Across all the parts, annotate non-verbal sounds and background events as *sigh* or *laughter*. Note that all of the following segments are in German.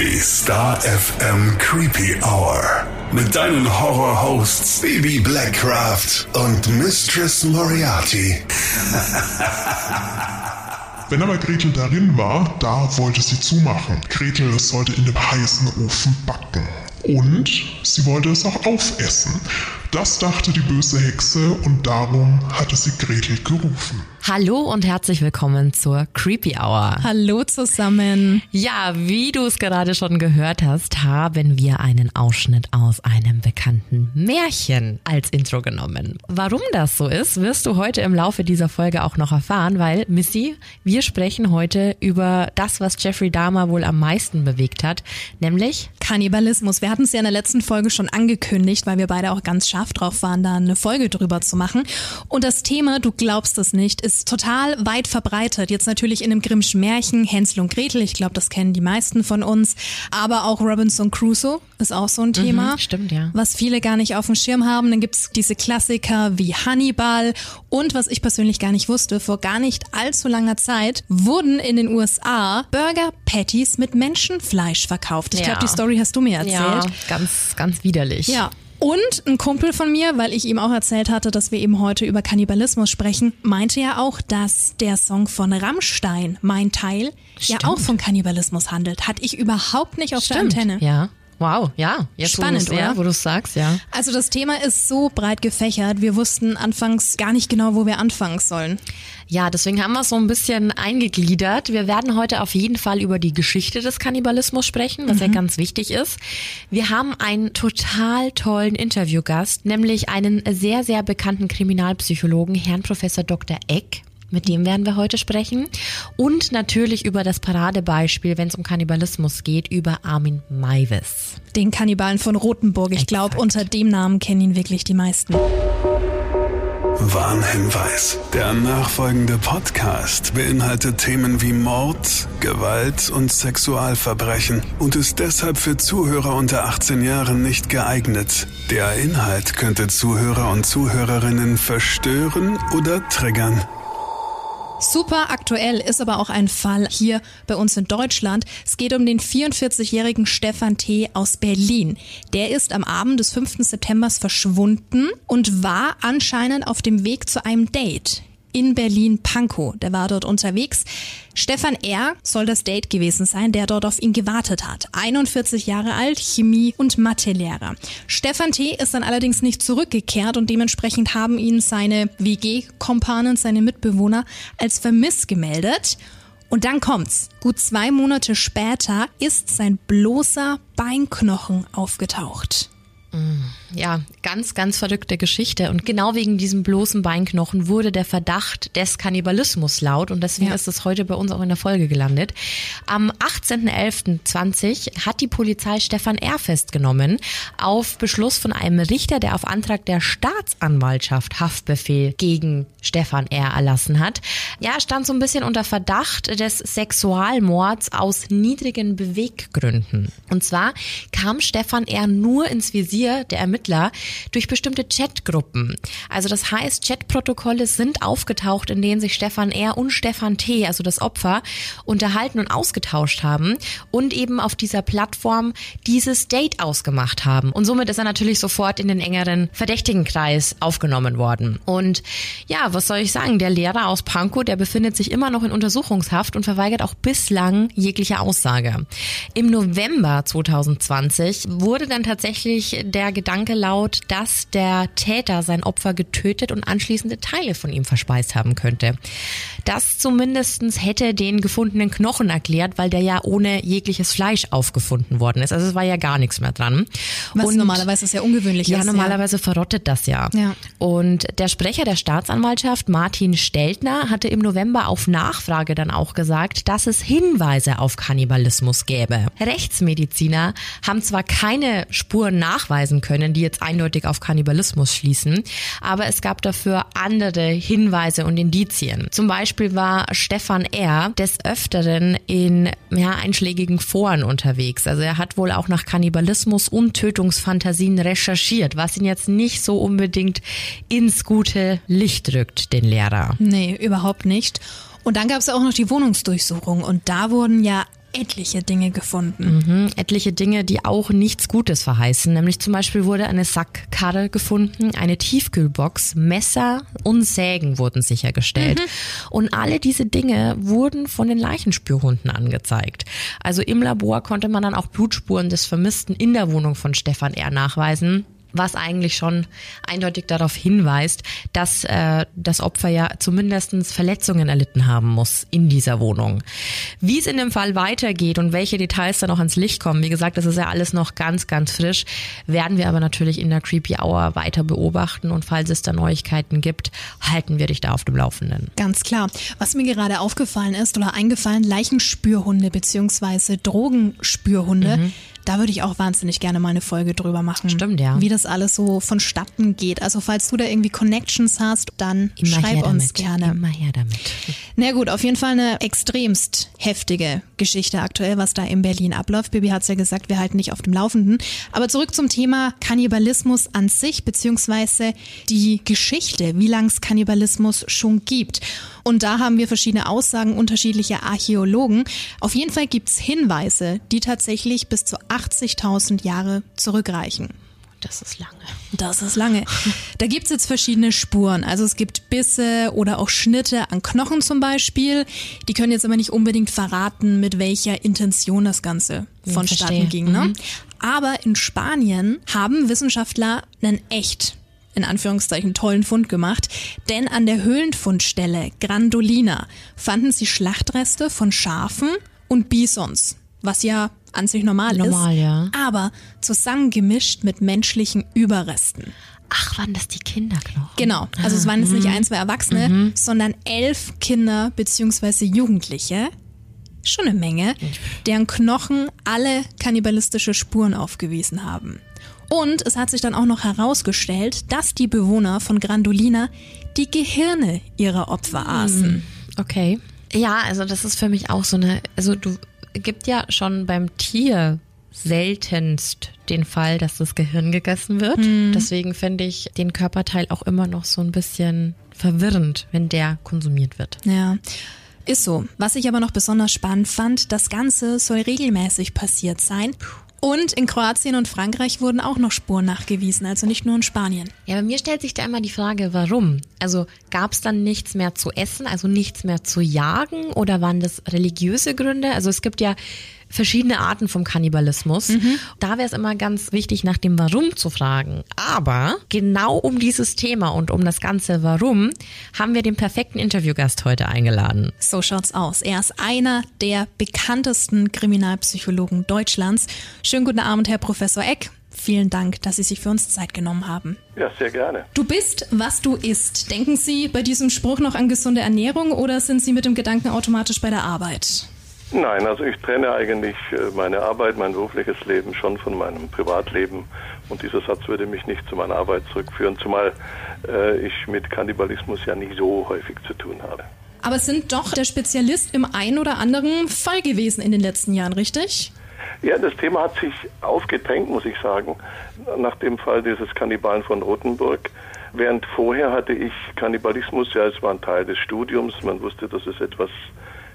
Die Star FM Creepy Hour. Mit deinen Horror-Hosts Baby Blackcraft und Mistress Moriarty. *laughs* Wenn aber Gretel darin war, da wollte sie zumachen. Gretel sollte in dem heißen Ofen backen. Und sie wollte es auch aufessen. Das dachte die böse Hexe und darum hatte sie Gretel gerufen. Hallo und herzlich willkommen zur Creepy Hour. Hallo zusammen. Ja, wie du es gerade schon gehört hast, haben wir einen Ausschnitt aus einem bekannten Märchen als Intro genommen. Warum das so ist, wirst du heute im Laufe dieser Folge auch noch erfahren, weil Missy, wir sprechen heute über das, was Jeffrey Dahmer wohl am meisten bewegt hat, nämlich Kannibalismus. Wir hatten es ja in der letzten Folge schon angekündigt, weil wir beide auch ganz scharf drauf waren, da eine Folge drüber zu machen. Und das Thema, du glaubst es nicht, ist total weit verbreitet. Jetzt natürlich in einem Grimmschen Märchen, Hänsel und Gretel, ich glaube, das kennen die meisten von uns. Aber auch Robinson Crusoe ist auch so ein Thema. Mhm, stimmt, ja. Was viele gar nicht auf dem Schirm haben. Dann gibt's diese Klassiker wie Hannibal. Und was ich persönlich gar nicht wusste, vor gar nicht allzu langer Zeit wurden in den USA Burger Patties mit Menschenfleisch verkauft. Ich Ja. glaube, die Story hast du mir erzählt. ja, ganz, ganz widerlich. Ja. Und ein Kumpel von mir, weil ich ihm auch erzählt hatte, dass wir eben heute über Kannibalismus sprechen, meinte ja auch, dass der Song von Rammstein, Mein Teil, Stimmt. ja auch von Kannibalismus handelt. Hatte ich überhaupt nicht auf Stimmt. der Antenne. Ja. Wow, ja. Jetzt, Spannend, wo du's- Ja, oder? wo du es sagst, ja. Also das Thema ist so breit gefächert, wir wussten anfangs gar nicht genau, wo wir anfangen sollen. Ja, deswegen haben wir es so ein bisschen eingegliedert. Wir werden heute auf jeden Fall über die Geschichte des Kannibalismus sprechen, was ja ganz wichtig ist. Wir haben einen total tollen Interviewgast, nämlich einen sehr, sehr bekannten Kriminalpsychologen, Herrn Professor Dr. Eck. Mit dem werden wir heute sprechen. Und natürlich über das Paradebeispiel, wenn es um Kannibalismus geht, über Armin Maivis. Den Kannibalen von Rothenburg, ich glaube, unter dem Namen kennen ihn wirklich die meisten. Warnhinweis. Der nachfolgende Podcast beinhaltet Themen wie Mord, Gewalt und Sexualverbrechen und ist deshalb für Zuhörer unter 18 Jahren nicht geeignet. Der Inhalt könnte Zuhörer und Zuhörerinnen verstören oder triggern. Super aktuell ist aber auch ein Fall hier bei uns in Deutschland. Es geht um den 44-jährigen Stefan T. aus Berlin. Der ist am Abend des 5. September verschwunden und war anscheinend auf dem Weg zu einem Date in Berlin-Pankow. Der war dort unterwegs. Stefan R. soll das Date gewesen sein, der dort auf ihn gewartet hat. 41 Jahre alt, Chemie- und Mathelehrer. Stefan T. ist dann allerdings nicht zurückgekehrt und dementsprechend haben ihn seine WG-Kompanen, seine Mitbewohner als vermisst gemeldet. Und dann kommt's. Gut zwei Monate später ist sein bloßer Beinknochen aufgetaucht. Ja, ganz, ganz verrückte Geschichte. Und genau wegen diesem bloßen Beinknochen wurde der Verdacht des Kannibalismus laut und deswegen Ja. ist es heute bei uns auch in der Folge gelandet. Am 18.11.20 hat die Polizei Stefan R. festgenommen auf Beschluss von einem Richter, der auf Antrag der Staatsanwaltschaft Haftbefehl gegen Stefan R. erlassen hat. Ja, stand so ein bisschen unter Verdacht des Sexualmords aus niedrigen Beweggründen. Und zwar kam Stefan R. nur ins Visier der Ermittler durch bestimmte Chatgruppen. Also das heißt, Chatprotokolle sind aufgetaucht, in denen sich Stefan R. und Stefan T., also das Opfer, unterhalten und ausgetauscht haben und eben auf dieser Plattform dieses Date ausgemacht haben. Und somit ist er natürlich sofort in den engeren Verdächtigenkreis aufgenommen worden. Und ja, was soll ich sagen? Der Lehrer aus Pankow, der befindet sich immer noch in Untersuchungshaft und verweigert auch bislang jegliche Aussage. Im November 2020 wurde dann tatsächlich der Gedanke laut, dass der Täter sein Opfer getötet und anschließende Teile von ihm verspeist haben könnte. Das zumindestens hätte den gefundenen Knochen erklärt, weil der ja ohne jegliches Fleisch aufgefunden worden ist. Also es war ja gar nichts mehr dran. Was Und- normalerweise sehr ungewöhnlich ja, ist. normalerweise verrottet das ja. Ja. Und der Sprecher der Staatsanwaltschaft, Martin Steltner, hatte im November auf Nachfrage dann auch gesagt, dass es Hinweise auf Kannibalismus gäbe. Rechtsmediziner haben zwar keine Spuren nachweisen können, die jetzt eindeutig auf Kannibalismus schließen, aber es gab dafür andere Hinweise und Indizien. Zum Beispiel war Stefan R. des Öfteren in ja, einschlägigen Foren unterwegs. Also er hat wohl auch nach Kannibalismus und Tötungsfantasien recherchiert, was ihn jetzt nicht so unbedingt ins gute Licht rückt, den Lehrer. Nee, überhaupt nicht. Und dann gab es auch noch die Wohnungsdurchsuchung und da wurden ja etliche Dinge gefunden. Mhm, etliche Dinge, die auch nichts Gutes verheißen. Nämlich zum Beispiel wurde eine Sackkarre gefunden, eine Tiefkühlbox, Messer und Sägen wurden sichergestellt. Mhm. Und alle diese Dinge wurden von den Leichenspürhunden angezeigt. Also im Labor konnte man dann auch Blutspuren des Vermissten in der Wohnung von Stefan R. nachweisen was eigentlich schon eindeutig darauf hinweist, dass äh, das Opfer ja zumindestens Verletzungen erlitten haben muss in dieser Wohnung. Wie es in dem Fall weitergeht und welche Details da noch ans Licht kommen, wie gesagt, das ist ja alles noch ganz, ganz frisch, werden wir aber natürlich in der Creepy Hour weiter beobachten und falls es da Neuigkeiten gibt, halten wir dich da auf dem Laufenden. Ganz klar. Was mir gerade aufgefallen ist oder eingefallen, Leichenspürhunde beziehungsweise Drogenspürhunde. Mhm da würde ich auch wahnsinnig gerne mal eine Folge drüber machen. Stimmt, ja. Wie das alles so vonstatten geht. Also falls du da irgendwie Connections hast, dann Immer schreib uns gerne. Immer her damit. *laughs* Na gut, auf jeden Fall eine extremst heftige Geschichte aktuell, was da in Berlin abläuft. Bibi hat es ja gesagt, wir halten nicht auf dem Laufenden. Aber zurück zum Thema Kannibalismus an sich, beziehungsweise die Geschichte, wie lange es Kannibalismus schon gibt. Und da haben wir verschiedene Aussagen unterschiedlicher Archäologen. Auf jeden Fall gibt es Hinweise, die tatsächlich bis zu 80.000 Jahre zurückreichen. Das ist lange. Das ist lange. Da gibt's jetzt verschiedene Spuren. Also es gibt Bisse oder auch Schnitte an Knochen zum Beispiel. Die können jetzt aber nicht unbedingt verraten, mit welcher Intention das Ganze vonstatten ging. Ne? Mhm. Aber in Spanien haben Wissenschaftler einen echt in Anführungszeichen tollen Fund gemacht, denn an der Höhlenfundstelle Grandolina fanden sie Schlachtreste von Schafen und Bisons, was ja an sich normal, normal ist, ja. aber zusammengemischt mit menschlichen Überresten. Ach, waren das die Kinderknochen? Genau. Also es waren jetzt nicht mhm. ein, zwei Erwachsene, mhm. sondern elf Kinder bzw. Jugendliche. Schon eine Menge, deren Knochen alle kannibalistische Spuren aufgewiesen haben. Und es hat sich dann auch noch herausgestellt, dass die Bewohner von Grandolina die Gehirne ihrer Opfer aßen. Mhm. Okay. Ja, also das ist für mich auch so eine, also du gibt ja schon beim Tier seltenst den Fall, dass das Gehirn gegessen wird. Mhm. Deswegen finde ich den Körperteil auch immer noch so ein bisschen verwirrend, wenn der konsumiert wird. Ja. Ist so. Was ich aber noch besonders spannend fand, das Ganze soll regelmäßig passiert sein. Und in Kroatien und Frankreich wurden auch noch Spuren nachgewiesen, also nicht nur in Spanien. Ja, bei mir stellt sich da immer die Frage, warum? Also gab es dann nichts mehr zu essen, also nichts mehr zu jagen oder waren das religiöse Gründe? Also es gibt ja verschiedene Arten vom Kannibalismus. Mhm. Da wäre es immer ganz wichtig, nach dem Warum zu fragen. Aber genau um dieses Thema und um das ganze Warum haben wir den perfekten Interviewgast heute eingeladen. So schaut's aus. Er ist einer der bekanntesten Kriminalpsychologen Deutschlands. Schönen guten Abend, Herr Professor Eck. Vielen Dank, dass Sie sich für uns Zeit genommen haben. Ja, sehr gerne. Du bist, was du isst. Denken Sie bei diesem Spruch noch an gesunde Ernährung oder sind Sie mit dem Gedanken automatisch bei der Arbeit? Nein, also ich trenne eigentlich äh, meine Arbeit, mein berufliches Leben schon von meinem Privatleben und dieser Satz würde mich nicht zu meiner Arbeit zurückführen, zumal äh, ich mit Kannibalismus ja nicht so häufig zu tun habe. Aber sind doch der Spezialist im einen oder anderen Fall gewesen in den letzten Jahren, richtig? Ja, das Thema hat sich aufgedrängt, muss ich sagen, nach dem Fall dieses Kannibalen von Rothenburg. Während vorher hatte ich Kannibalismus, ja, es war ein Teil des Studiums, man wusste, dass es etwas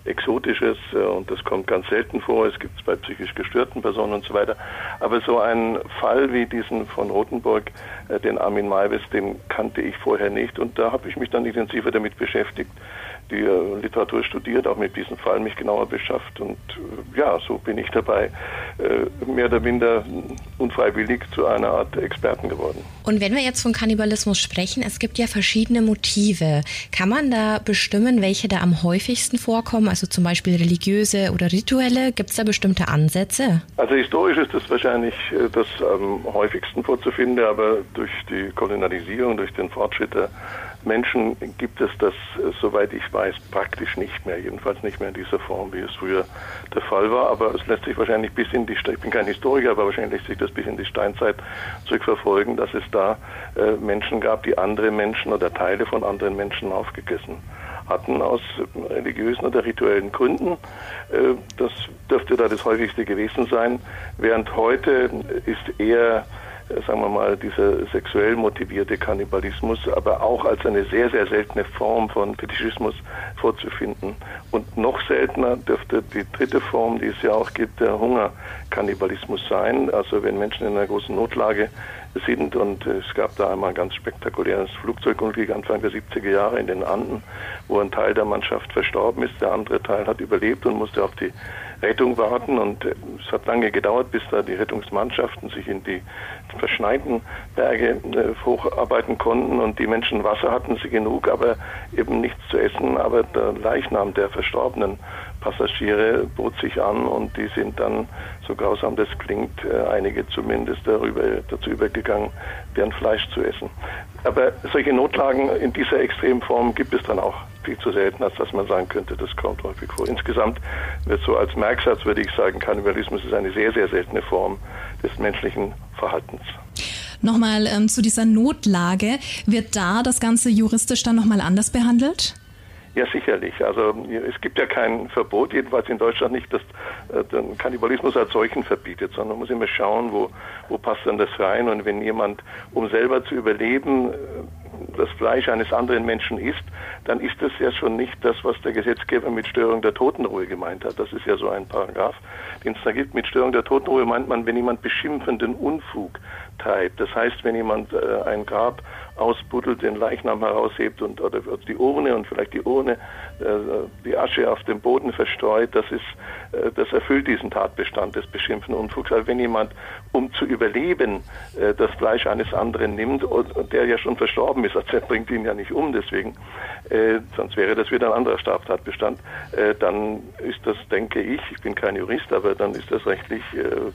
Exotisches äh, und das kommt ganz selten vor. Es gibt es bei psychisch gestörten Personen und so weiter. Aber so ein Fall wie diesen von Rothenburg, äh, den Armin Maivis, den kannte ich vorher nicht und da habe ich mich dann intensiver damit beschäftigt die äh, Literatur studiert, auch mit diesem Fall mich genauer beschafft und äh, ja, so bin ich dabei äh, mehr oder minder unfreiwillig zu einer Art Experten geworden. Und wenn wir jetzt von Kannibalismus sprechen, es gibt ja verschiedene Motive. Kann man da bestimmen, welche da am häufigsten vorkommen, also zum Beispiel religiöse oder rituelle? Gibt es da bestimmte Ansätze? Also historisch ist das wahrscheinlich das am häufigsten vorzufinden, aber durch die Kolonialisierung, durch den Fortschritt der Menschen gibt es das, äh, soweit ich weiß, praktisch nicht mehr. Jedenfalls nicht mehr in dieser Form, wie es früher der Fall war. Aber es lässt sich wahrscheinlich bis in die, ich bin kein Historiker, aber wahrscheinlich lässt sich das bis in die Steinzeit zurückverfolgen, dass es da äh, Menschen gab, die andere Menschen oder Teile von anderen Menschen aufgegessen hatten aus religiösen oder rituellen Gründen. Äh, das dürfte da das häufigste gewesen sein. Während heute ist eher sagen wir mal, dieser sexuell motivierte Kannibalismus, aber auch als eine sehr, sehr seltene Form von Fetischismus vorzufinden. Und noch seltener dürfte die dritte Form, die es ja auch gibt, der Hungerkannibalismus sein. Also wenn Menschen in einer großen Notlage sind und es gab da einmal ein ganz spektakuläres Flugzeugunglück Anfang der 70er Jahre in den Anden, wo ein Teil der Mannschaft verstorben ist, der andere Teil hat überlebt und musste auf die Rettung warten und äh, es hat lange gedauert, bis da die Rettungsmannschaften sich in die verschneiten Berge äh, hocharbeiten konnten und die Menschen Wasser hatten sie genug, aber eben nichts zu essen. Aber der Leichnam der verstorbenen Passagiere bot sich an und die sind dann, so grausam das klingt, äh, einige zumindest darüber, dazu übergegangen, deren Fleisch zu essen. Aber solche Notlagen in dieser Extremform gibt es dann auch viel zu selten, als dass man sagen könnte, das kommt häufig vor. Insgesamt wird so als Merksatz, würde ich sagen, Kannibalismus ist eine sehr, sehr seltene Form des menschlichen Verhaltens. Nochmal ähm, zu dieser Notlage. Wird da das Ganze juristisch dann nochmal anders behandelt? Ja, sicherlich. Also es gibt ja kein Verbot, jedenfalls in Deutschland nicht, das äh, den Kannibalismus als solchen verbietet, sondern man muss immer schauen, wo, wo passt denn das rein. Und wenn jemand, um selber zu überleben, äh, das Fleisch eines anderen Menschen isst, dann ist das ja schon nicht das, was der Gesetzgeber mit Störung der Totenruhe gemeint hat. Das ist ja so ein Paragraph, den es da gibt. Mit Störung der Totenruhe meint man, wenn jemand beschimpfenden Unfug treibt. Das heißt, wenn jemand äh, ein Grab ausbuddelt, den Leichnam heraushebt und oder die Urne und vielleicht die Urne, äh, die Asche auf dem Boden verstreut, das ist, äh, das erfüllt diesen Tatbestand des beschimpften Unfugs. Also wenn jemand, um zu überleben, äh, das Fleisch eines anderen nimmt und, und der ja schon verstorben ist, also er bringt ihn ja nicht um, deswegen, äh, sonst wäre das wieder ein anderer Straftatbestand, äh, dann ist das, denke ich, ich bin kein Jurist, aber dann ist das rechtlich äh,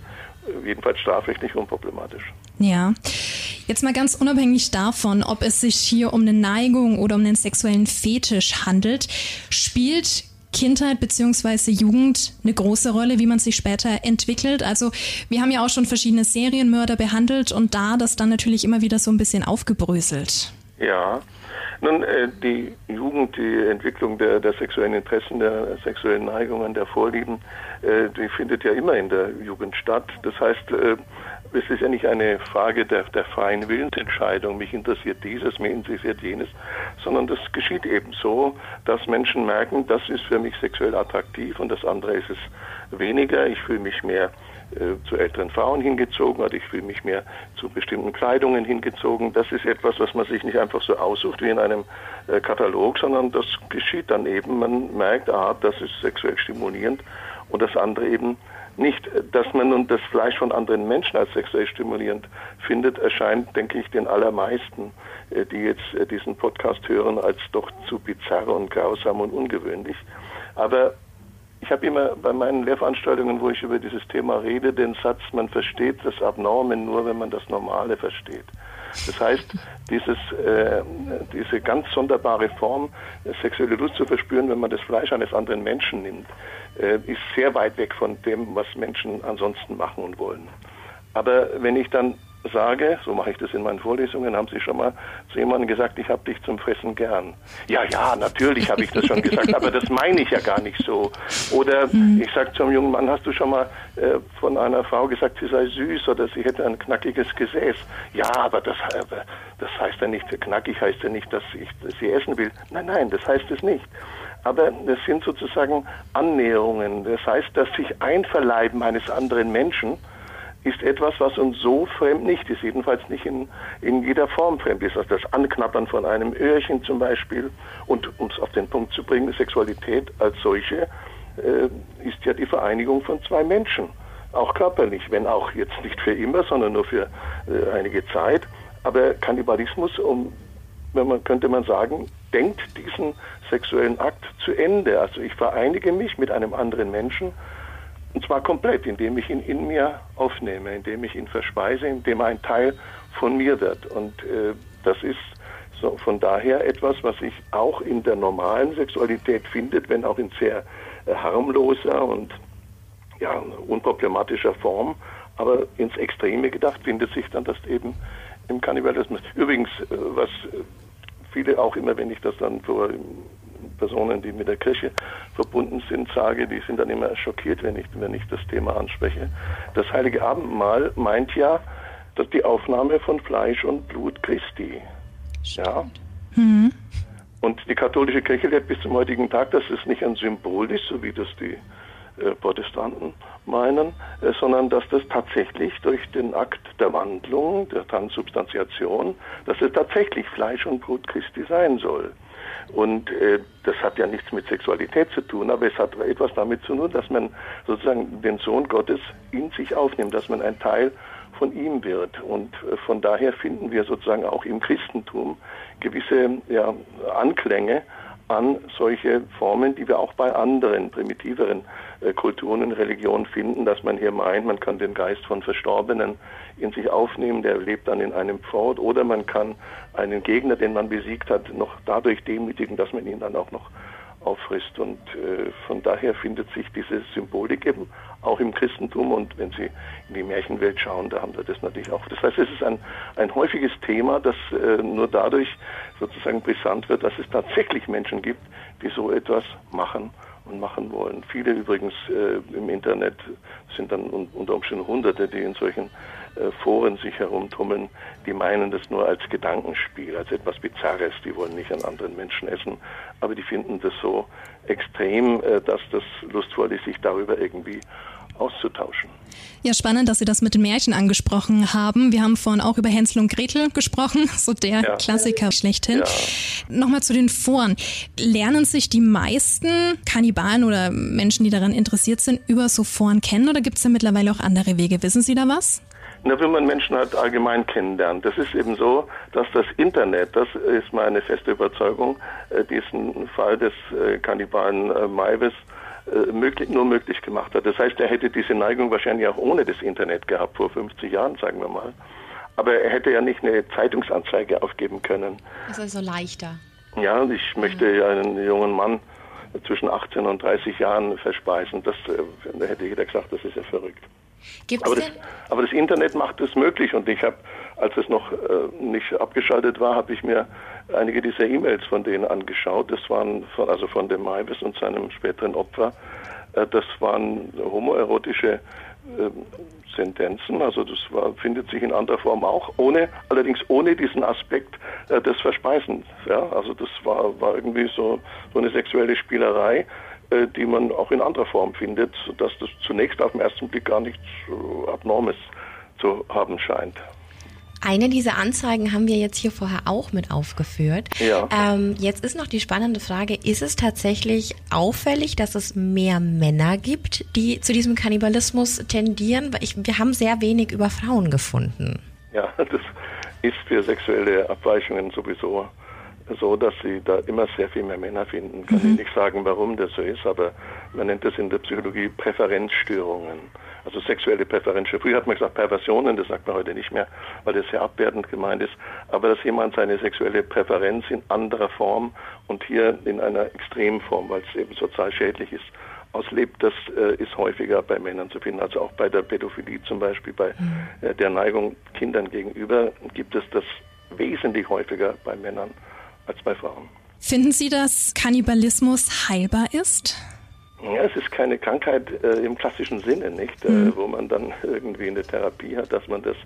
jedenfalls strafrechtlich unproblematisch. Ja. Jetzt mal ganz unabhängig davon, ob es sich hier um eine Neigung oder um einen sexuellen Fetisch handelt, spielt Kindheit beziehungsweise Jugend eine große Rolle, wie man sich später entwickelt. Also wir haben ja auch schon verschiedene Serienmörder behandelt und da das dann natürlich immer wieder so ein bisschen aufgebröselt. Ja, nun, äh, die Jugend, die Entwicklung der, der, sexuellen Interessen, der sexuellen Neigungen, der Vorlieben, äh, die findet ja immer in der Jugend statt. Das heißt, äh, es ist ja nicht eine Frage der, der freien Willensentscheidung, mich interessiert dieses, mich interessiert jenes, sondern das geschieht eben so, dass Menschen merken, das ist für mich sexuell attraktiv und das andere ist es weniger. Ich fühle mich mehr zu älteren Frauen hingezogen oder ich fühle mich mehr zu bestimmten Kleidungen hingezogen. Das ist etwas, was man sich nicht einfach so aussucht wie in einem äh, Katalog, sondern das geschieht dann eben. Man merkt, ah, das ist sexuell stimulierend und das andere eben nicht. Dass man nun das Fleisch von anderen Menschen als sexuell stimulierend findet, erscheint, denke ich, den allermeisten, äh, die jetzt äh, diesen Podcast hören, als doch zu bizarr und grausam und ungewöhnlich. Aber ich habe immer bei meinen Lehrveranstaltungen, wo ich über dieses Thema rede, den Satz, man versteht das Abnorme nur, wenn man das Normale versteht. Das heißt, *laughs* dieses, äh, diese ganz sonderbare Form, sexuelle Lust zu verspüren, wenn man das Fleisch eines anderen Menschen nimmt, äh, ist sehr weit weg von dem, was Menschen ansonsten machen und wollen. Aber wenn ich dann sage, so mache ich das in meinen Vorlesungen, haben Sie schon mal zu jemandem gesagt, ich habe dich zum Fressen gern. Ja, ja, natürlich habe ich das schon gesagt, aber das meine ich ja gar nicht so. Oder *laughs* mhm. ich sage zum jungen Mann, hast du schon mal äh, von einer Frau gesagt, sie sei süß oder sie hätte ein knackiges Gesäß? Ja, aber das, äh, das heißt ja nicht, knackig heißt ja nicht, dass ich sie essen will. Nein, nein, das heißt es nicht. Aber das sind sozusagen Annäherungen. Das heißt, dass sich Einverleiben eines anderen Menschen ist etwas, was uns so fremd nicht ist, jedenfalls nicht in, in jeder Form fremd ist. Also das Anknappern von einem Öhrchen zum Beispiel und um es auf den Punkt zu bringen, Sexualität als solche äh, ist ja die Vereinigung von zwei Menschen, auch körperlich, wenn auch jetzt nicht für immer, sondern nur für äh, einige Zeit. Aber Kannibalismus, um, wenn man könnte man sagen, denkt diesen sexuellen Akt zu Ende. Also ich vereinige mich mit einem anderen Menschen und zwar komplett, indem ich ihn in mir aufnehme, indem ich ihn verspeise, indem er ein Teil von mir wird. Und äh, das ist so von daher etwas, was sich auch in der normalen Sexualität findet, wenn auch in sehr äh, harmloser und ja, unproblematischer Form. Aber ins Extreme gedacht findet sich dann das eben im Kannibalismus. Übrigens, äh, was viele auch immer, wenn ich das dann vor Personen, die mit der Kirche verbunden sind, sage, die sind dann immer schockiert, wenn ich, wenn ich das Thema anspreche. Das Heilige Abendmahl meint ja, dass die Aufnahme von Fleisch und Blut Christi. Ja. Mhm. Und die katholische Kirche lehrt bis zum heutigen Tag, dass es nicht ein Symbol ist, so wie das die äh, Protestanten meinen, äh, sondern dass das tatsächlich durch den Akt der Wandlung, der Transubstantiation, dass es tatsächlich Fleisch und Blut Christi sein soll. Und äh, das hat ja nichts mit Sexualität zu tun, aber es hat etwas damit zu tun, dass man sozusagen den Sohn Gottes in sich aufnimmt, dass man ein Teil von ihm wird. Und äh, von daher finden wir sozusagen auch im Christentum gewisse ja, Anklänge an solche Formen, die wir auch bei anderen primitiveren äh, Kulturen und Religionen finden, dass man hier meint, man kann den Geist von Verstorbenen in sich aufnehmen, der lebt dann in einem Pfort, oder man kann einen Gegner, den man besiegt hat, noch dadurch demütigen, dass man ihn dann auch noch auffrisst. Und äh, von daher findet sich diese Symbolik eben auch im Christentum. Und wenn Sie in die Märchenwelt schauen, da haben wir das natürlich auch. Das heißt, es ist ein, ein häufiges Thema, das äh, nur dadurch sozusagen brisant wird, dass es tatsächlich Menschen gibt, die so etwas machen und machen wollen. Viele übrigens äh, im Internet sind dann unter Umständen Hunderte, die in solchen Foren sich herumtummeln, die meinen das nur als Gedankenspiel, als etwas Bizarres. Die wollen nicht an anderen Menschen essen, aber die finden das so extrem, äh, dass das lustvoll ist, sich darüber irgendwie auszutauschen. Ja, spannend, dass Sie das mit den Märchen angesprochen haben. Wir haben vorhin auch über Hänsel und Gretel gesprochen, *laughs* so der ja. Klassiker schlechthin. Ja. Nochmal zu den Foren. Lernen sich die meisten Kannibalen oder Menschen, die daran interessiert sind, über so Foren kennen oder gibt es da mittlerweile auch andere Wege? Wissen Sie da was? Na, wenn man Menschen halt allgemein kennenlernt. Das ist eben so, dass das Internet, das ist meine feste Überzeugung, äh, diesen Fall des äh, Kannibalen äh, Maivis möglich, nur möglich gemacht hat. Das heißt, er hätte diese Neigung wahrscheinlich auch ohne das Internet gehabt, vor 50 Jahren, sagen wir mal. Aber er hätte ja nicht eine Zeitungsanzeige aufgeben können. Das ist also leichter. Ja, und ich möchte ja einen jungen Mann zwischen 18 und 30 Jahren verspeisen. Das da hätte jeder gesagt, das ist ja verrückt. Gibt's aber, das, aber das Internet macht es möglich und ich habe, als es noch äh, nicht abgeschaltet war, habe ich mir einige dieser E-Mails von denen angeschaut. Das waren von, also von dem Maivis und seinem späteren Opfer. Äh, das waren homoerotische äh, Sentenzen. Also das war, findet sich in anderer Form auch, ohne allerdings ohne diesen Aspekt äh, des Verspeisens. Ja, also das war, war irgendwie so, so eine sexuelle Spielerei, die man auch in anderer Form findet, sodass das zunächst auf den ersten Blick gar nichts äh, Abnormes zu haben scheint. Eine dieser Anzeigen haben wir jetzt hier vorher auch mit aufgeführt. Ja. Ähm, jetzt ist noch die spannende Frage, ist es tatsächlich auffällig, dass es mehr Männer gibt, die zu diesem Kannibalismus tendieren? Ich, wir haben sehr wenig über Frauen gefunden. Ja, *laughs* das ist für sexuelle Abweichungen sowieso so, dass sie da immer sehr viel mehr Männer finden. Kann mhm. ich nicht sagen, warum das so ist, aber man nennt das in der Psychologie Präferenzstörungen also sexuelle Präferenzen. Früher hat man gesagt Perversionen, das sagt man heute nicht mehr, weil das sehr abwertend gemeint ist. Aber dass jemand seine sexuelle Präferenz in anderer Form und hier in einer extremen Form, weil es eben sozial schädlich ist, auslebt, das äh, ist häufiger bei Männern zu finden. Also auch bei der Pädophilie zum Beispiel, bei mhm. äh, der Neigung Kindern gegenüber gibt es das wesentlich häufiger bei Männern als bei Frauen. Finden Sie, dass Kannibalismus heilbar ist? Ja, es ist keine Krankheit äh, im klassischen Sinne, nicht, äh, mhm. wo man dann *laughs* irgendwie eine Therapie hat, dass man das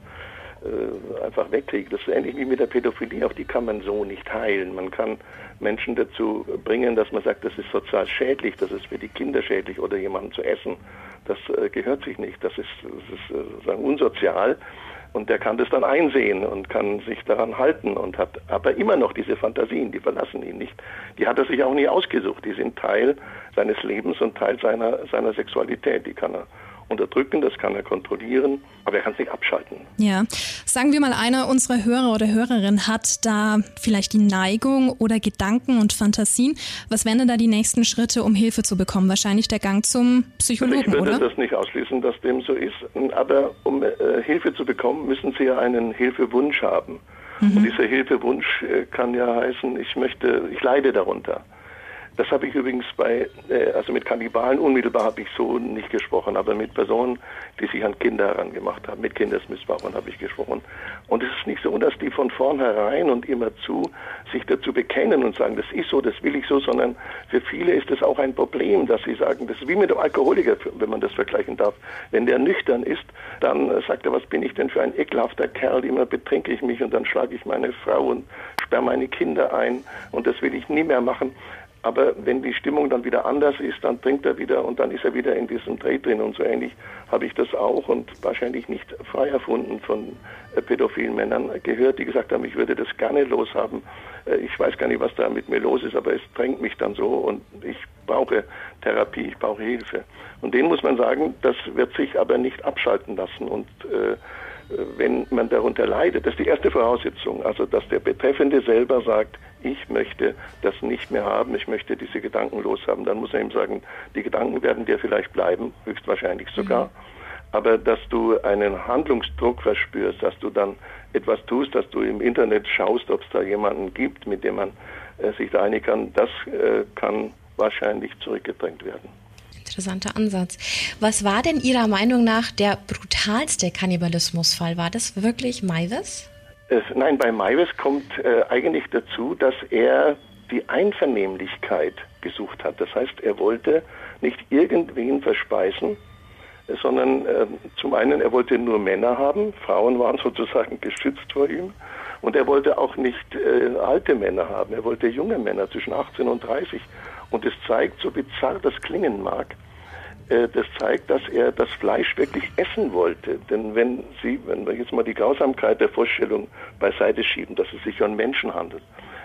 äh, einfach wegkriegt. Das ist ähnlich wie mit der Pädophilie, auch die kann man so nicht heilen. Man kann Menschen dazu bringen, dass man sagt, das ist sozial schädlich, das ist für die Kinder schädlich oder jemanden zu essen. Das äh, gehört sich nicht, das ist, das ist äh, sozusagen unsozial. Und der kann das dann einsehen und kann sich daran halten und hat aber immer noch diese Fantasien, die verlassen ihn nicht. Die hat er sich auch nie ausgesucht. Die sind Teil seines Lebens und Teil seiner, seiner Sexualität. Die kann er unterdrücken, das kann er kontrollieren, aber er kann es nicht abschalten. Ja, sagen wir mal, einer unserer Hörer oder Hörerin hat da vielleicht die Neigung oder Gedanken und Fantasien. Was wären denn da die nächsten Schritte, um Hilfe zu bekommen? Wahrscheinlich der Gang zum Psychologen, oder? Ich würde oder? das nicht ausschließen, dass dem so ist. Aber um äh, Hilfe zu bekommen, müssen Sie ja einen Hilfewunsch haben. Mhm. Und dieser Hilfewunsch äh, kann ja heißen, ich möchte, ich leide darunter. Das habe ich übrigens bei, äh, also mit Kannibalen unmittelbar habe ich so nicht gesprochen, aber mit Personen, die sich an Kinder herangemacht haben, mit Kindesmissbrauchern habe ich gesprochen. Und es ist nicht so, dass die von vornherein und immerzu sich dazu bekennen und sagen, das ist so, das will ich so, sondern für viele ist es auch ein Problem, dass sie sagen, das ist wie mit dem Alkoholiker, wenn man das vergleichen darf. Wenn der nüchtern ist, dann sagt er, was bin ich denn für ein ekelhafter Kerl, immer betrinke ich mich und dann schlage ich meine Frau und sperre meine Kinder ein und das will ich nie mehr machen. Aber wenn die Stimmung dann wieder anders ist, dann trinkt er wieder und dann ist er wieder in diesem Dreh drin. Und so ähnlich habe ich das auch und wahrscheinlich nicht frei erfunden von äh, pädophilen Männern gehört, die gesagt haben, ich würde das gerne loshaben. Äh, ich weiß gar nicht, was da mit mir los ist, aber es drängt mich dann so und ich brauche Therapie, ich brauche Hilfe. Und denen muss man sagen, das wird sich aber nicht abschalten lassen. Und äh, wenn man darunter leidet, das ist die erste Voraussetzung, also dass der Betreffende selber sagt, ich möchte das nicht mehr haben, ich möchte diese Gedanken loshaben, dann muss er ihm sagen, die Gedanken werden dir vielleicht bleiben, höchstwahrscheinlich sogar. Mhm. Aber dass du einen Handlungsdruck verspürst, dass du dann etwas tust, dass du im Internet schaust, ob es da jemanden gibt, mit dem man äh, sich da einigen kann, das äh, kann wahrscheinlich zurückgedrängt werden. Interessanter Ansatz. Was war denn Ihrer Meinung nach der brutalste Kannibalismusfall? War das wirklich Maivis? nein, bei Maivis kommt äh, eigentlich dazu, dass er die Einvernehmlichkeit gesucht hat. Das heißt, er wollte nicht irgendwen verspeisen, sondern äh, zum einen, er wollte nur Männer haben, Frauen waren *laughs* sozusagen geschützt vor ihm, und er wollte auch nicht äh, alte Männer haben, er wollte junge Männer zwischen 18 und 30. Und es zeigt, so bizarr das klingen mag, äh, das zeigt, dass er das Fleisch wirklich essen wollte. Denn wenn Sie, wenn wir jetzt mal die Grausamkeit der Vorstellung beiseite schieben, dass es sich um Menschen handelt,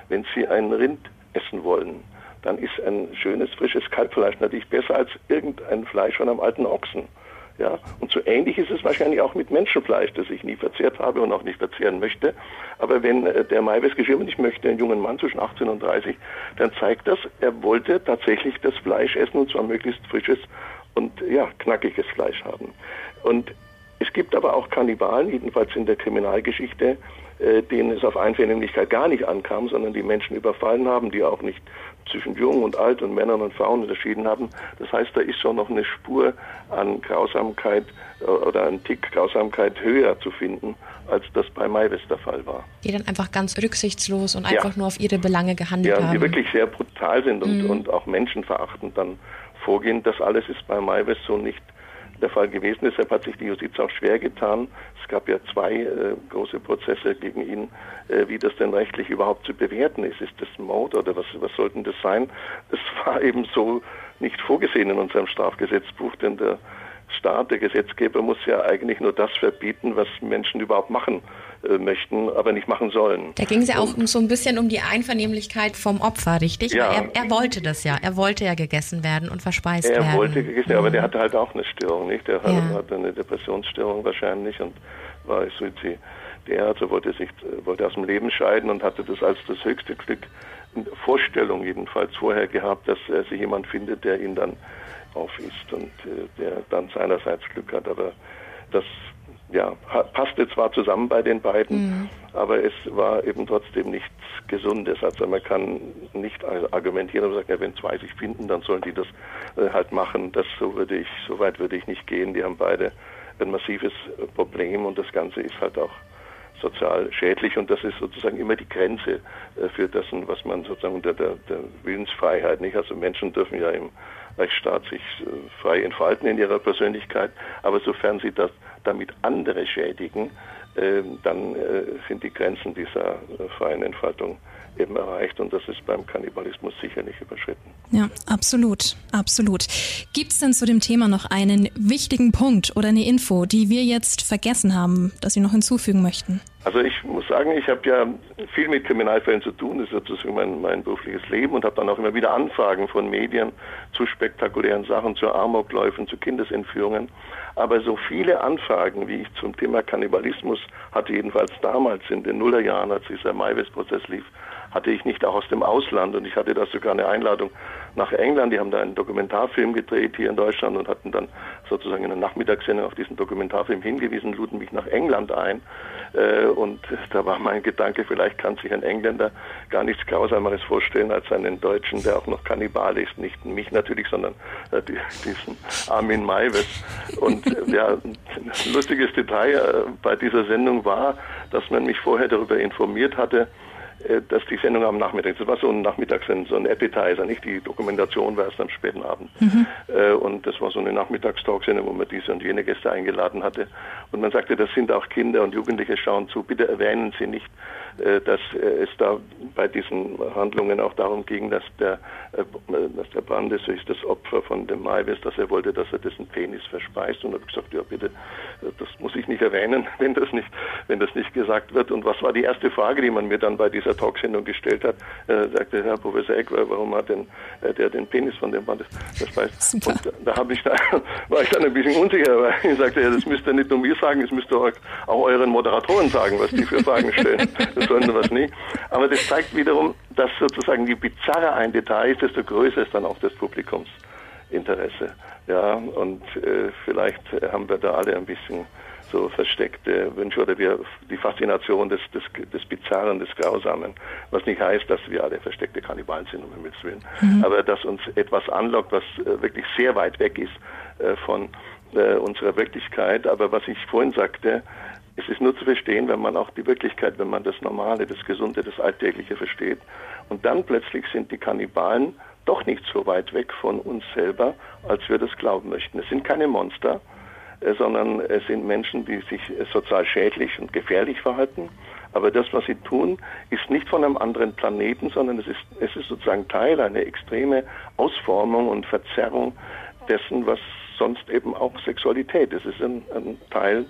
wenn Sie ein Rind essen wollen, dann ist ein schönes, frisches Kalbfleisch natürlich besser als irgendein Fleisch von einem alten Ochsen. Ja, und so ähnlich ist es wahrscheinlich auch mit Menschenfleisch, das ich nie verzehrt habe und auch nicht verzehren möchte. Aber wenn äh, der Maiwes geschrieben hat, ich möchte einen jungen Mann zwischen 18 und 30, dann zeigt das, er wollte tatsächlich das Fleisch essen und zwar möglichst frisches und ja, knackiges Fleisch haben. Und es gibt aber auch Kannibalen, jedenfalls in der Kriminalgeschichte, äh, denen es auf Einvernehmlichkeit gar nicht ankam, sondern die Menschen überfallen haben, die auch nicht zwischen Jung und Alt und Männern und Frauen unterschieden haben. Das heißt, da ist schon noch eine Spur an Grausamkeit äh, oder ein Tick Grausamkeit höher zu finden, als das bei Maivis der Fall war. Die dann einfach ganz rücksichtslos und einfach ja. nur auf ihre Belange gehandelt ja, haben. Ja, die wirklich sehr brutal sind und, mhm. und auch menschenverachtend dann vorgehen. Das alles ist bei Maivis so nicht der Fall gewesen. Deshalb hat sich die Justiz auch schwer getan. Es gab ja zwei äh, große Prozesse gegen ihn, äh, wie das denn rechtlich überhaupt zu bewerten ist. Ist das Mord oder was, was sollten das sein? Das *laughs* war eben so nicht vorgesehen in unserem Strafgesetzbuch, denn der Staat, der Gesetzgeber muss ja eigentlich nur das verbieten, was Menschen überhaupt machen äh, möchten, aber nicht machen sollen. Da ging es ja auch so ein bisschen um die Einvernehmlichkeit vom Opfer, richtig? Ja. Er, er, wollte das ja. Er wollte ja gegessen werden und verspeist er werden. Er wollte gegessen werden, mhm. aber der hatte halt auch eine Störung, nicht? Der ja. hatte eine Depressionsstörung wahrscheinlich und war Suizid. Der also wollte sich wollte aus dem Leben scheiden und hatte das als das höchste Glück, Vorstellung jedenfalls vorher gehabt, dass er sich jemand findet, der ihn dann aufisst und äh, der dann seinerseits Glück hat. Aber das ja, passte zwar zusammen bei den beiden, mhm. aber es war eben trotzdem nichts Gesundes. Also man kann nicht argumentieren und sagen, ja, wenn zwei sich finden, dann sollen die das äh, halt machen. Das so würde ich, so weit würde ich nicht gehen. Die haben beide ein massives Problem und das Ganze ist halt auch sozial schädlich und das ist sozusagen immer die Grenze äh, für das, was man sozusagen unter der, der Willensfreiheit nicht. Also Menschen dürfen ja im Rechtsstaat sich äh, frei entfalten in ihrer Persönlichkeit, aber sofern sie das damit andere schädigen, äh, dann äh, sind die Grenzen dieser äh, freien Entfaltung eben erreicht und das ist beim Kannibalismus sicherlich überschritten. Ja, absolut, absolut. Gibt es denn zu dem Thema noch einen wichtigen Punkt oder eine Info, die wir jetzt vergessen haben, dass Sie noch hinzufügen möchten? Also ich muss sagen, ich habe ja viel mit Kriminalfällen zu tun, das ist sozusagen mein, mein berufliches Leben und habe dann auch immer wieder Anfragen von Medien zu spektakulären Sachen, zu Amokläufen, zu Kindesentführungen. Aber so viele Anfragen, wie ich zum Thema Kannibalismus hatte, jedenfalls damals in den Nullerjahren, als dieser Maivis-Prozess lief, hatte ich nicht auch aus dem Ausland. Und ich hatte da sogar eine Einladung nach England. Die haben da einen Dokumentarfilm gedreht hier in Deutschland und hatten dann sozusagen in der Nachmittagssendung auf diesen Dokumentarfilm hingewiesen, luden mich nach England ein. Äh, und da war mein Gedanke, vielleicht kann sich ein Engländer gar nichts Grausameres vorstellen als einen Deutschen, der auch noch Kannibal ist. Nicht mich natürlich, sondern äh, diesen Armin Maives. Und ja, ein lustiges Detail äh, bei dieser Sendung war, dass man mich vorher darüber informiert hatte, äh, dass die Sendung am Nachmittag, das war so ein Nachmittagssendung, so ein Appetizer, nicht die Dokumentation war erst am späten Abend. Mhm. Äh, und das war so eine Nachmittagstalksendung, wo man diese und jene Gäste eingeladen hatte. Und man sagte, das sind auch Kinder und Jugendliche schauen zu, bitte erwähnen Sie nicht, äh, dass es da bei diesen Handlungen auch darum ging, dass der, dass der Brandes ist das Opfer von dem Maivis, dass er wollte, dass er dessen Penis verspeist. Und habe gesagt, ja bitte, das muss ich nicht erwähnen, *laughs* wenn das nicht, wenn das nicht gesagt wird. Und was war die erste Frage, die man mir dann bei dieser Talksendung gestellt hat, äh, sagte Herr Professor Eck, warum hat denn äh, der den Penis von dem? Das, das weiß. Und da, da habe ich da, *laughs* war ich dann ein bisschen unsicher, weil ich sagte, ja, das müsst ihr nicht nur mir sagen, das müsst ihr auch, auch euren Moderatoren sagen, was die für Fragen stellen. Das *laughs* sie was nie. Aber das zeigt wiederum, dass sozusagen je bizarrer ein Detail ist, desto größer ist dann auch das Publikumsinteresse. Ja, und äh, vielleicht haben wir da alle ein bisschen so versteckte Wünsche oder wir, die Faszination des, des, des Bizarren, des Grausamen, was nicht heißt, dass wir alle versteckte Kannibalen sind, um Himmels Willen, mhm. aber dass uns etwas anlockt, was äh, wirklich sehr weit weg ist äh, von äh, unserer Wirklichkeit. Aber was ich vorhin sagte, es ist nur zu verstehen, wenn man auch die Wirklichkeit, wenn man das Normale, das Gesunde, das Alltägliche versteht. Und dann plötzlich sind die Kannibalen doch nicht so weit weg von uns selber, als wir das glauben möchten. Es sind keine Monster, äh, sondern es sind Menschen, die sich sozial schädlich und gefährlich verhalten. Aber das, was sie tun, ist nicht von einem anderen Planeten, sondern es ist, es ist sozusagen Teil einer extreme Ausformung und Verzerrung dessen, was sonst eben auch Sexualität ist. Es ist ein, ein Teil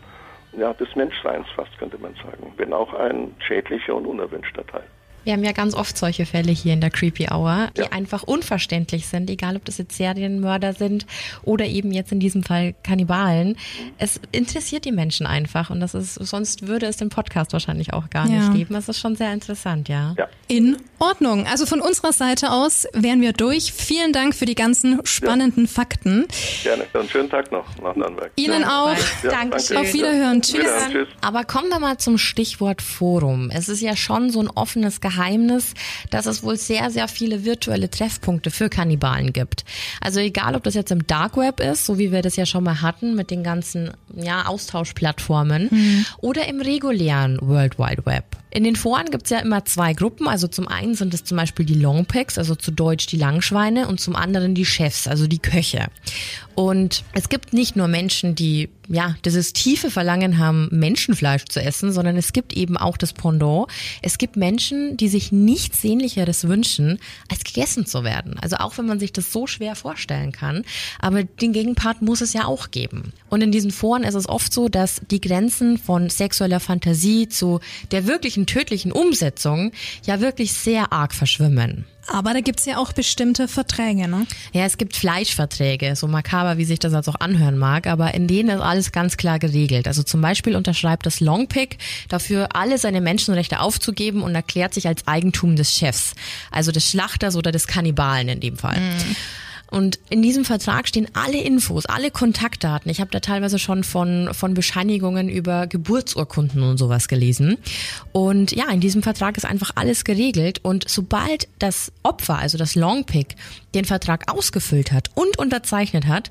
ja, des Menschseins fast, könnte man sagen, wenn auch ein schädlicher und unerwünschter Teil. Wir haben ja ganz oft solche Fälle hier in der Creepy Hour, die ja. einfach unverständlich sind, egal ob das jetzt Serienmörder sind oder eben jetzt in diesem Fall Kannibalen. Es interessiert die Menschen einfach und das ist, sonst würde es den Podcast wahrscheinlich auch gar ja. nicht geben. Das ist schon sehr interessant, ja. ja. In Ordnung. Also von unserer Seite aus wären wir durch. Vielen Dank für die ganzen spannenden Fakten. Gerne. Einen schönen Tag noch nach Nürnberg. Ihnen auch. Danke. Auf Wiederhören. Tschüss. Wiederhören. Tschüss. Aber kommen wir mal zum Stichwort Forum. Es ist ja schon so ein offenes Geheimnis Geheimnis, dass es wohl sehr, sehr viele virtuelle Treffpunkte für Kannibalen gibt. Also egal, ob das jetzt im Dark Web ist, so wie wir das ja schon mal hatten mit den ganzen ja, Austauschplattformen, mhm. oder im regulären World Wide Web. In den Foren gibt's ja immer zwei Gruppen. Also zum einen sind es zum Beispiel die Longpacks, also zu Deutsch die Langschweine, und zum anderen die Chefs, also die Köche. Und es gibt nicht nur Menschen, die ja dieses tiefe Verlangen haben, Menschenfleisch zu essen, sondern es gibt eben auch das Pendant. Es gibt Menschen, die sich nichts Sehnlicheres wünschen, als gegessen zu werden. Also auch wenn man sich das so schwer vorstellen kann. Aber den Gegenpart muss es ja auch geben. Und in diesen Foren ist es oft so, dass die Grenzen von sexueller Fantasie zu der wirklichen tödlichen Umsetzung ja wirklich sehr arg verschwimmen. Aber da gibt's ja auch bestimmte Verträge, ne? Ja, es gibt Fleischverträge, so makaber, wie sich das jetzt auch anhören mag, aber in denen ist alles ganz klar geregelt. Also zum Beispiel unterschreibt das Longpick dafür, alle seine Menschenrechte aufzugeben und erklärt sich als Eigentum des Chefs, also des Schlachters oder des Kannibalen in dem Fall. Mhm. Und in diesem Vertrag stehen alle Infos, alle Kontaktdaten. Ich habe da teilweise schon von, von Bescheinigungen über Geburtsurkunden und sowas gelesen. Und ja, in diesem Vertrag ist einfach alles geregelt. Und sobald das Opfer, also das Longpick, den Vertrag ausgefüllt hat und unterzeichnet hat,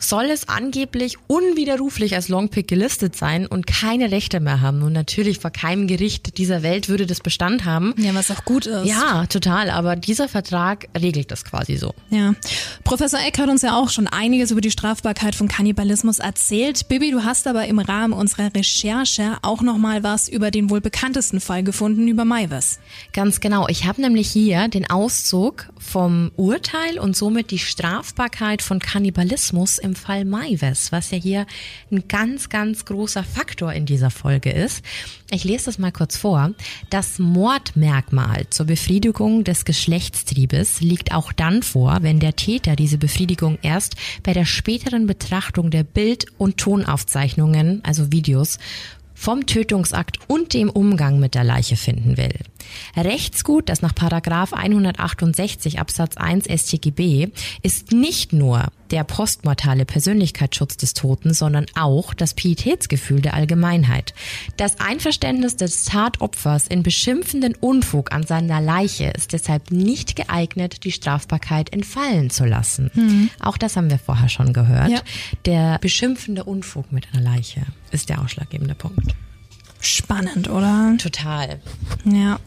soll es angeblich unwiderruflich als Longpick gelistet sein und keine Rechte mehr haben. Und natürlich vor keinem Gericht dieser Welt würde das Bestand haben. Ja, was auch gut ist. Ja, total. Aber dieser Vertrag regelt das quasi so. Ja. Professor Eck hat uns ja auch schon einiges über die Strafbarkeit von Kannibalismus erzählt. Bibi, du hast aber im Rahmen unserer Recherche auch noch mal was über den wohl bekanntesten Fall gefunden, über Maivis. Ganz genau. Ich habe nämlich hier den Auszug vom Urteil und somit die Strafbarkeit von Kannibalismus im Fall Maives, was ja hier ein ganz, ganz großer Faktor in dieser Folge ist. Ich lese das mal kurz vor. Das Mordmerkmal zur Befriedigung des Geschlechtstriebes liegt auch dann vor, wenn der Täter diese Befriedigung erst bei der späteren Betrachtung der Bild- und Tonaufzeichnungen, also Videos, vom Tötungsakt und dem Umgang mit der Leiche finden will. Rechtsgut, das nach Paragraph 168 Absatz 1 StGB, ist nicht nur der postmortale Persönlichkeitsschutz des Toten, sondern auch das Pietätsgefühl der Allgemeinheit. Das Einverständnis des Tatopfers in beschimpfenden Unfug an seiner Leiche ist deshalb nicht geeignet, die Strafbarkeit entfallen zu lassen. Mhm. Auch das haben wir vorher schon gehört. Ja. Der beschimpfende Unfug mit einer Leiche ist der ausschlaggebende Punkt. Spannend, oder? Total. Ja.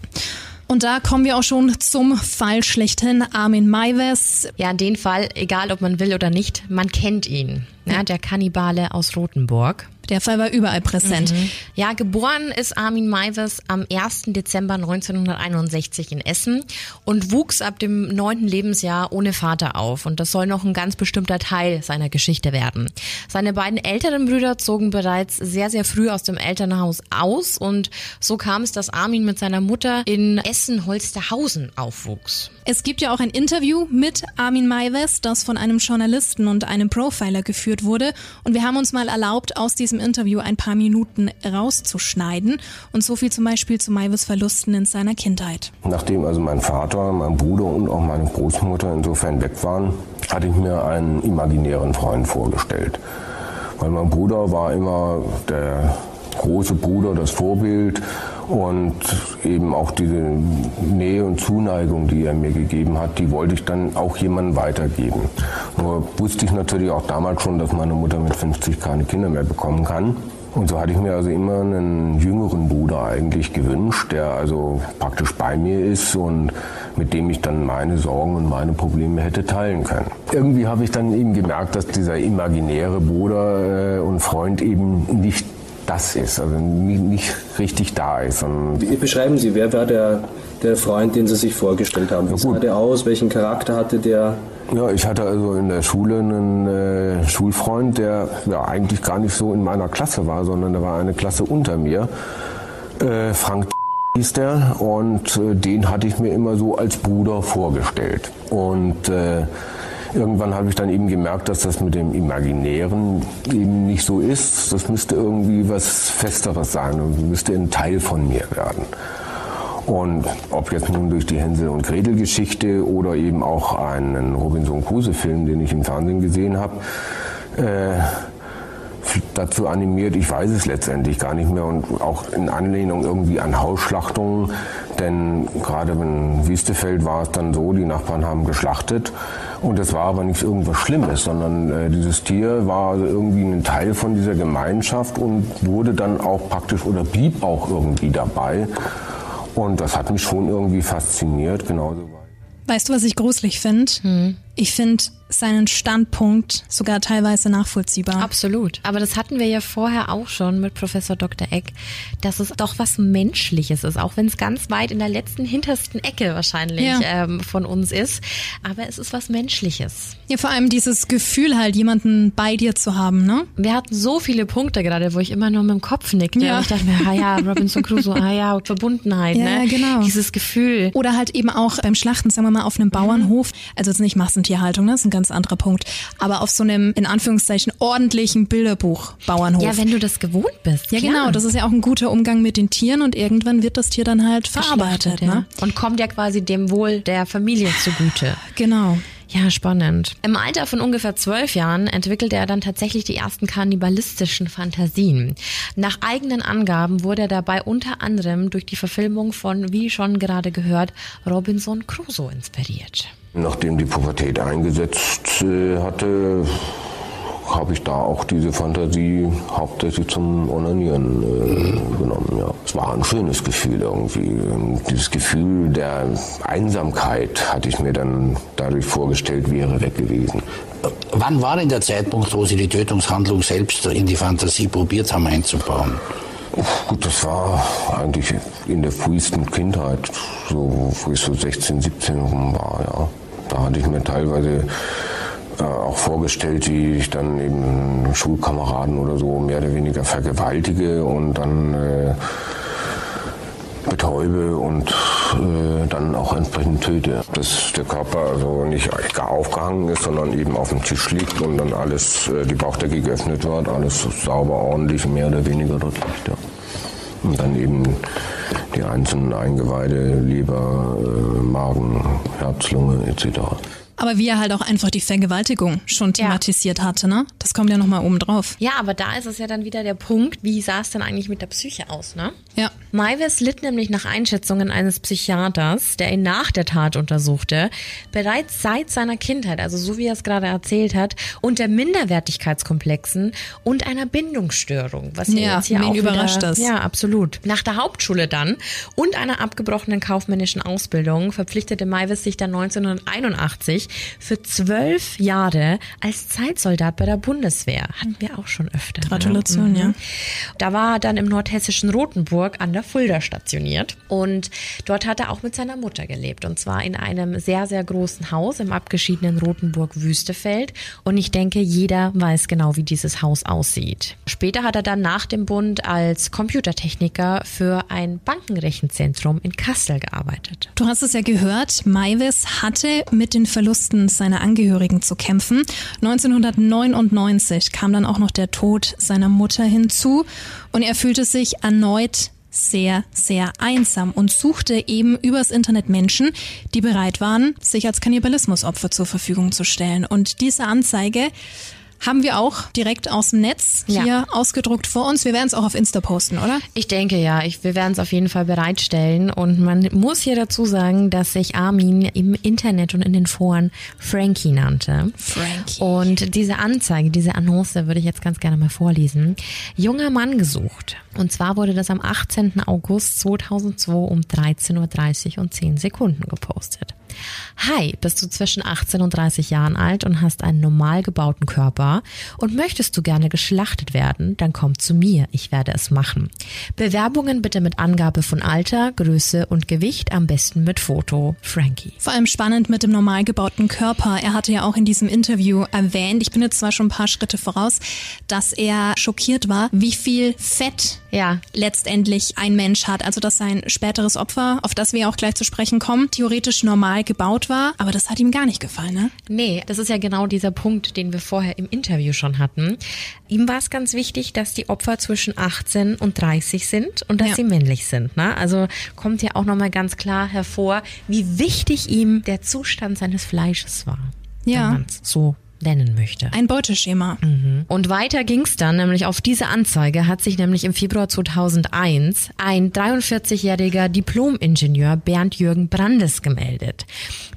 Und da kommen wir auch schon zum Fall schlechthin, Armin Maives. Ja, in den Fall, egal ob man will oder nicht, man kennt ihn. Ja, der Kannibale aus Rothenburg. Der Fall war überall präsent. Mhm. Ja, geboren ist Armin Maivis am 1. Dezember 1961 in Essen und wuchs ab dem neunten Lebensjahr ohne Vater auf. Und das soll noch ein ganz bestimmter Teil seiner Geschichte werden. Seine beiden älteren Brüder zogen bereits sehr, sehr früh aus dem Elternhaus aus. Und so kam es, dass Armin mit seiner Mutter in Essen-Holsterhausen aufwuchs. Es gibt ja auch ein Interview mit Armin Maives, das von einem Journalisten und einem Profiler geführt wurde. Und wir haben uns mal erlaubt, aus diesem Interview ein paar Minuten rauszuschneiden. Und so viel zum Beispiel zu Maivis Verlusten in seiner Kindheit. Nachdem also mein Vater, mein Bruder und auch meine Großmutter insofern weg waren, hatte ich mir einen imaginären Freund vorgestellt. Weil mein Bruder war immer der große Bruder, das Vorbild und eben auch diese Nähe und Zuneigung, die er mir gegeben hat, die wollte ich dann auch jemandem weitergeben. Nur wusste ich natürlich auch damals schon, dass meine Mutter mit 50 keine Kinder mehr bekommen kann. Und so hatte ich mir also immer einen jüngeren Bruder eigentlich gewünscht, der also praktisch bei mir ist und mit dem ich dann meine Sorgen und meine Probleme hätte teilen können. Irgendwie habe ich dann eben gemerkt, dass dieser imaginäre Bruder äh, und Freund eben nicht das ist, also nicht richtig da ist. Beschreiben Sie, wer war der, der Freund, den Sie sich vorgestellt haben? Wie sah der aus? Welchen Charakter hatte der? Ja, ich hatte also in der Schule einen äh, Schulfreund, der ja eigentlich gar nicht so in meiner Klasse war, sondern der war eine Klasse unter mir. Äh, Frank hieß der und äh, den hatte ich mir immer so als Bruder vorgestellt. Und äh, Irgendwann habe ich dann eben gemerkt, dass das mit dem Imaginären eben nicht so ist. Das müsste irgendwie was Festeres sein und müsste ein Teil von mir werden. Und ob jetzt nun durch die Hänsel- und Gretel-Geschichte oder eben auch einen Robinson Crusoe-Film, den ich im Fernsehen gesehen habe, äh, dazu animiert, ich weiß es letztendlich gar nicht mehr und auch in Anlehnung irgendwie an Hausschlachtungen, denn gerade in Wüstefeld war es dann so, die Nachbarn haben geschlachtet und es war aber nicht irgendwas Schlimmes, sondern äh, dieses Tier war irgendwie ein Teil von dieser Gemeinschaft und wurde dann auch praktisch oder blieb auch irgendwie dabei. Und das hat mich schon irgendwie fasziniert, genauso. Weißt du, was ich gruselig finde? Hm. Ich finde, seinen Standpunkt sogar teilweise nachvollziehbar. Absolut. Aber das hatten wir ja vorher auch schon mit Professor Dr. Eck, dass es doch was Menschliches ist, auch wenn es ganz weit in der letzten, hintersten Ecke wahrscheinlich ja. ähm, von uns ist. Aber es ist was Menschliches. Ja, vor allem dieses Gefühl halt, jemanden bei dir zu haben, ne? Wir hatten so viele Punkte gerade, wo ich immer nur mit dem Kopf nickte. Ja. Und ich dachte mir, ah ja, Robinson Crusoe, ah ja, Verbundenheit, ja, ne? genau. Dieses Gefühl. Oder halt eben auch beim Schlachten, sagen wir mal, auf einem Bauernhof. Also jetzt nicht Massentierhaltung, ne? Das ist ein ganz anderer Punkt. Aber auf so einem, in Anführungszeichen, ordentlichen Bilderbuch Bauernhof. Ja, wenn du das gewohnt bist. Ja, klar. genau. Das ist ja auch ein guter Umgang mit den Tieren und irgendwann wird das Tier dann halt verarbeitet. Ja. Ne? Und kommt ja quasi dem Wohl der Familie zugute. Genau. Ja, spannend. Im Alter von ungefähr zwölf Jahren entwickelte er dann tatsächlich die ersten kannibalistischen Fantasien. Nach eigenen Angaben wurde er dabei unter anderem durch die Verfilmung von, wie schon gerade gehört, Robinson Crusoe inspiriert. Nachdem die Pubertät eingesetzt äh, hatte, habe ich da auch diese Fantasie hauptsächlich zum Onanieren äh, genommen. Ja. Es war ein schönes Gefühl irgendwie. Dieses Gefühl der Einsamkeit hatte ich mir dann dadurch vorgestellt, wäre weg gewesen. Wann war denn der Zeitpunkt, wo Sie die Tötungshandlung selbst in die Fantasie probiert haben einzubauen? Gut, das war eigentlich in der frühesten Kindheit, so wo ich so 16, 17 rum war, ja. Da hatte ich mir teilweise äh, auch vorgestellt, wie ich dann eben Schulkameraden oder so mehr oder weniger vergewaltige und dann äh, betäube und äh, dann auch entsprechend töte. Dass der Körper also nicht gar aufgehangen ist, sondern eben auf dem Tisch liegt und dann alles, äh, die Bauchdecke geöffnet wird, alles sauber, ordentlich, mehr oder weniger dort liegt. Ja. Und dann eben die einzelnen Eingeweide, Leber, äh, Magen, Herz, Lunge etc. Aber wie er halt auch einfach die Vergewaltigung schon thematisiert ja. hatte, ne? Das kommt ja nochmal oben drauf. Ja, aber da ist es ja dann wieder der Punkt, wie sah es denn eigentlich mit der Psyche aus, ne? Ja. Maivis litt nämlich nach Einschätzungen eines Psychiaters, der ihn nach der Tat untersuchte, bereits seit seiner Kindheit, also so wie er es gerade erzählt hat, unter Minderwertigkeitskomplexen und einer Bindungsstörung. Was ja, jetzt hier auch überrascht wieder, das. Ja, absolut. Nach der Hauptschule dann und einer abgebrochenen kaufmännischen Ausbildung verpflichtete Maivis sich dann 1981 für zwölf Jahre als Zeitsoldat bei der Bundeswehr. Hatten wir auch schon öfter. Gratulation, ne? ja. Da war er dann im nordhessischen Rothenburg an der Fulda stationiert und dort hat er auch mit seiner Mutter gelebt und zwar in einem sehr, sehr großen Haus im abgeschiedenen Rothenburg-Wüstefeld und ich denke, jeder weiß genau, wie dieses Haus aussieht. Später hat er dann nach dem Bund als Computertechniker für ein Bankenrechenzentrum in Kassel gearbeitet. Du hast es ja gehört, Maivis hatte mit den Verlusten seiner Angehörigen zu kämpfen. 1999 kam dann auch noch der Tod seiner Mutter hinzu und er fühlte sich erneut sehr, sehr einsam und suchte eben übers Internet Menschen, die bereit waren, sich als Kannibalismusopfer zur Verfügung zu stellen. Und diese Anzeige haben wir auch direkt aus dem Netz hier Ja. ausgedruckt vor uns. Wir werden es auch auf Insta posten, oder? Ich denke ja, ich, wir werden es auf jeden Fall bereitstellen. Und man muss hier dazu sagen, dass sich Armin im Internet und in den Foren Frankie nannte. Frankie. Und diese Anzeige, diese Annonce würde ich jetzt ganz gerne mal vorlesen. Junger Mann gesucht. Und zwar wurde das am 18. August 2002 um 13.30 Uhr und 10 Sekunden gepostet. Hi, bist du zwischen 18 und 30 Jahren alt und hast einen normal gebauten Körper und möchtest du gerne geschlachtet werden, dann komm zu mir, ich werde es machen. Bewerbungen bitte mit Angabe von Alter, Größe und Gewicht, am besten mit Foto. Frankie. Vor allem spannend mit dem normal gebauten Körper. Er hatte ja auch in diesem Interview erwähnt, ich bin jetzt zwar schon ein paar Schritte voraus, dass er schockiert war, wie viel Fett Ja, letztendlich ein Mensch hat. Also dass sein späteres Opfer, auf das wir auch gleich zu sprechen kommen, theoretisch normal gebaut war. Aber das hat ihm gar nicht gefallen, ne? Nee, das ist ja genau dieser Punkt, den wir vorher im Interview schon hatten. Ihm war es ganz wichtig, dass die Opfer zwischen 18 und 30 sind und dass Ja. sie männlich sind. Ne? Also kommt ja auch nochmal ganz klar hervor, wie wichtig ihm der Zustand seines Fleisches war. Ja. So nennen möchte. Ein Beuteschema. Und weiter ging's dann, nämlich auf diese Anzeige hat sich nämlich im Februar 2001 ein 43-jähriger Diplom-Ingenieur Bernd Jürgen Brandes gemeldet.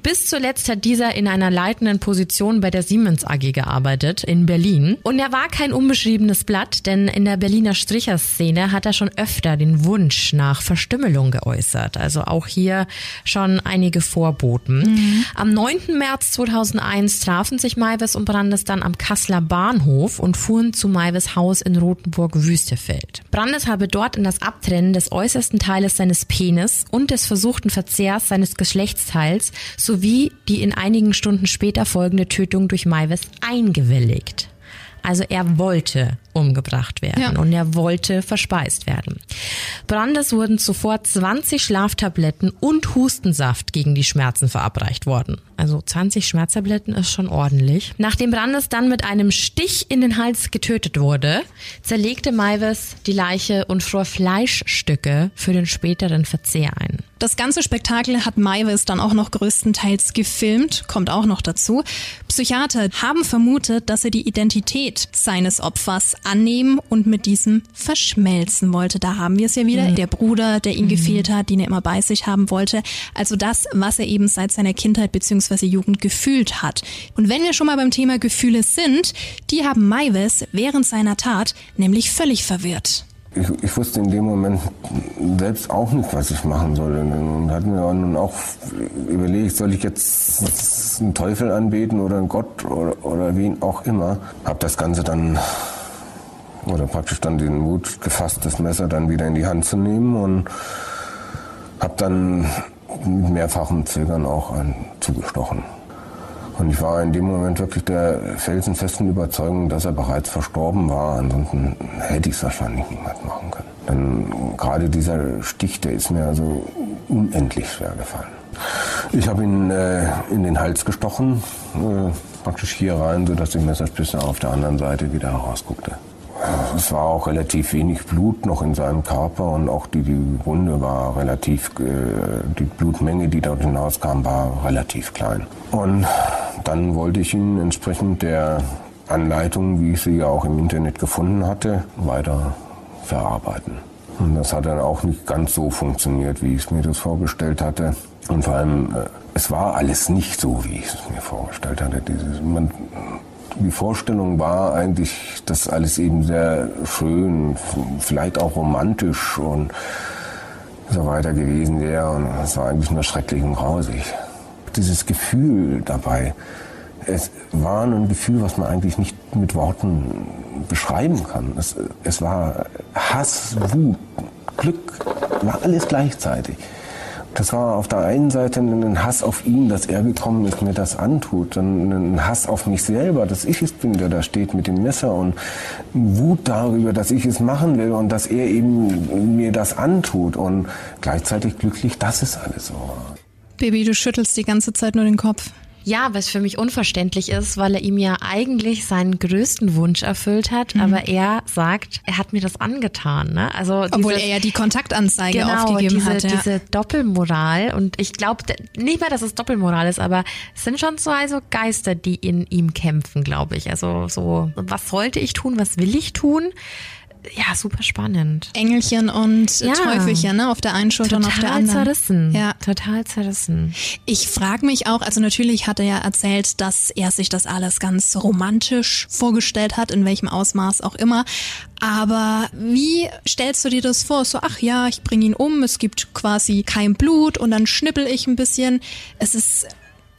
Bis zuletzt hat dieser in einer leitenden Position bei der Siemens AG gearbeitet in Berlin. Und er war kein unbeschriebenes Blatt, denn in der Berliner Stricherszene hat er schon öfter den Wunsch nach Verstümmelung geäußert. Also auch hier schon einige Vorboten. Am 9. März 2001 trafen sich Maivis und Brandes dann am Kasseler Bahnhof und fuhren zu Maivis Haus in Rothenburg-Wüstefeld. Brandes habe dort in das Abtrennen des äußersten Teiles seines Penis und des versuchten Verzehrs seines Geschlechtsteils sowie die in einigen Stunden später folgende Tötung durch Maivis eingewilligt. Also er wollte umgebracht werden Ja. und er wollte verspeist werden. Brandes wurden zuvor 20 Schlaftabletten und Hustensaft gegen die Schmerzen verabreicht worden. Also 20 Schmerztabletten ist schon ordentlich. Nachdem Brandes dann mit einem Stich in den Hals getötet wurde, zerlegte Maivis die Leiche und fror Fleischstücke für den späteren Verzehr ein. Das ganze Spektakel hat Maivis dann auch noch größtenteils gefilmt, kommt auch noch dazu. Psychiater haben vermutet, dass er die Identität seines Opfers annehmen und mit diesem verschmelzen wollte. Da haben wir es ja wieder. Der Bruder, der ihm gefehlt hat, den er immer bei sich haben wollte. Also das, was er eben seit seiner Kindheit bzw. Jugend gefühlt hat. Und wenn wir schon mal beim Thema Gefühle sind, die haben Maivis während seiner Tat nämlich völlig verwirrt. Ich, ich wusste in dem Moment selbst auch nicht, was ich machen soll. Und hatte mir auch nun auch überlegt, soll ich jetzt einen Teufel anbeten oder einen Gott oder, oder wen auch immer. Hab das Ganze dann, oder praktisch dann den Mut gefasst, das Messer dann wieder in die Hand zu nehmen und hab dann mit mehrfachem Zögern auch einen zugestochen. Und ich war in dem Moment wirklich der felsenfesten Überzeugung, dass er bereits verstorben war. Ansonsten hätte ich es wahrscheinlich niemals machen können. Denn gerade dieser Stich, der ist mir also unendlich schwer gefallen. Ich habe ihn äh, in den Hals gestochen, äh, praktisch hier rein, sodass die Messerspitze auf der anderen Seite wieder herausguckte. Es war auch relativ wenig Blut noch in seinem Körper und auch die, die Wunde war relativ, äh, die Blutmenge, die dort hinauskam, war relativ klein. Und dann wollte ich ihn entsprechend der Anleitung, wie ich sie ja auch im Internet gefunden hatte, weiter verarbeiten. Und das hat dann auch nicht ganz so funktioniert, wie ich es mir das vorgestellt hatte. Und vor allem, äh, es war alles nicht so, wie ich es mir vorgestellt hatte. Dieses, man, die Vorstellung war eigentlich, dass alles eben sehr schön, vielleicht auch romantisch und so weiter gewesen wäre. Und es war eigentlich nur schrecklich und grausig. Dieses Gefühl dabei, es war ein Gefühl, was man eigentlich nicht mit Worten beschreiben kann. Es, es war Hass, Wut, Glück, war alles gleichzeitig. Das war auf der einen Seite ein Hass auf ihn, dass er gekommen ist, mir das antut. Ein Hass auf mich selber, dass ich es bin, der da steht mit dem Messer. Und Wut darüber, dass ich es machen will und dass er eben mir das antut. Und gleichzeitig glücklich, dass es alles so war. Baby, du schüttelst die ganze Zeit nur den Kopf. Ja, was für mich unverständlich ist, weil er ihm ja eigentlich seinen größten Wunsch erfüllt hat, mhm. aber er sagt, er hat mir das angetan. Ne? Also Obwohl dieses, er ja die Kontaktanzeige genau, aufgegeben diese, hat. Ja. diese Doppelmoral und ich glaube nicht mal, dass es Doppelmoral ist, aber es sind schon so also Geister, die in ihm kämpfen, glaube ich. Also so, was sollte ich tun, was will ich tun? Ja, super spannend. Engelchen und ja. Teufelchen, ne? Auf der einen Schulter total und auf der anderen. Zerrissen. Ja, total zerrissen. Ich frage mich auch, also natürlich hat er ja erzählt, dass er sich das alles ganz romantisch vorgestellt hat, in welchem Ausmaß auch immer. Aber wie stellst du dir das vor? So, ach ja, ich bringe ihn um, es gibt quasi kein Blut und dann schnippel ich ein bisschen. Es ist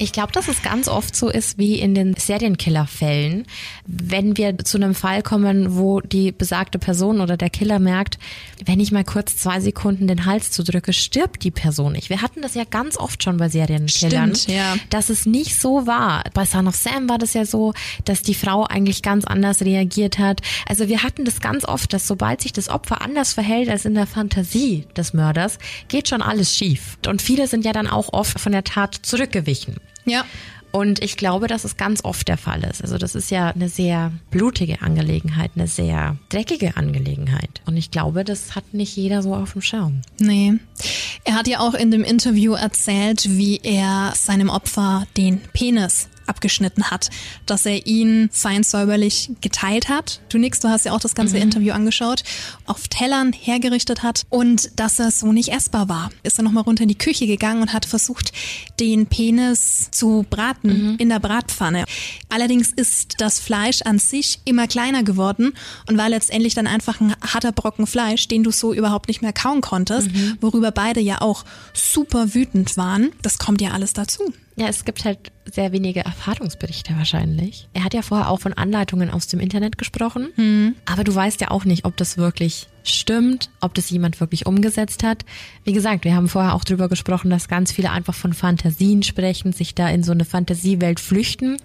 ich glaube, dass es ganz oft so ist wie in den Serienkiller-Fällen. Wenn wir zu einem Fall kommen, wo die besagte Person oder der Killer merkt, wenn ich mal kurz zwei Sekunden den Hals zudrücke, stirbt die Person nicht. Wir hatten das ja ganz oft schon bei Serienkillern, Stimmt, ja. dass es nicht so war. Bei Son of Sam war das ja so, dass die Frau eigentlich ganz anders reagiert hat. Also wir hatten das ganz oft, dass sobald sich das Opfer anders verhält als in der Fantasie des Mörders, geht schon alles schief. Und viele sind ja dann auch oft von der Tat zurückgewichen. Ja. Und ich glaube, dass es ganz oft der Fall ist. Also das ist ja eine sehr blutige Angelegenheit, eine sehr dreckige Angelegenheit. Und ich glaube, das hat nicht jeder so auf dem Schirm. Nee. Er hat ja auch in dem Interview erzählt, wie er seinem Opfer den Penis abgeschnitten hat, dass er ihn fein säuberlich geteilt hat. Du nix, du hast ja auch das ganze mhm. Interview angeschaut, auf Tellern hergerichtet hat und dass er so nicht essbar war. Ist er nochmal runter in die Küche gegangen und hat versucht, den Penis zu braten mhm. in der Bratpfanne. Allerdings ist das Fleisch an sich immer kleiner geworden und war letztendlich dann einfach ein harter Brocken Fleisch, den du so überhaupt nicht mehr kauen konntest, mhm. worüber beide ja auch super wütend waren. Das kommt ja alles dazu. Ja, es gibt halt sehr wenige Erfahrungsberichte wahrscheinlich. Er hat ja vorher auch von Anleitungen aus dem Internet gesprochen, mhm. aber du weißt ja auch nicht, ob das wirklich stimmt, ob das jemand wirklich umgesetzt hat. Wie gesagt, wir haben vorher auch drüber gesprochen, dass ganz viele einfach von Fantasien sprechen, sich da in so eine Fantasiewelt flüchten.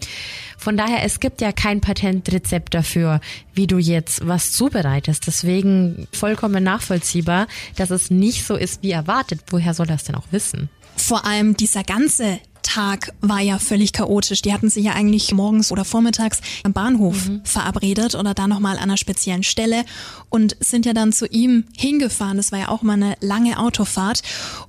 Von daher, es gibt ja kein Patentrezept dafür, wie du jetzt was zubereitest. Deswegen vollkommen nachvollziehbar, dass es nicht so ist, wie erwartet. Woher soll das denn auch wissen? Vor allem dieser ganze Tag war ja völlig chaotisch. Die hatten sich ja eigentlich morgens oder vormittags am Bahnhof mhm. verabredet oder da nochmal an einer speziellen Stelle und sind ja dann zu ihm hingefahren. Das war ja auch mal eine lange Autofahrt.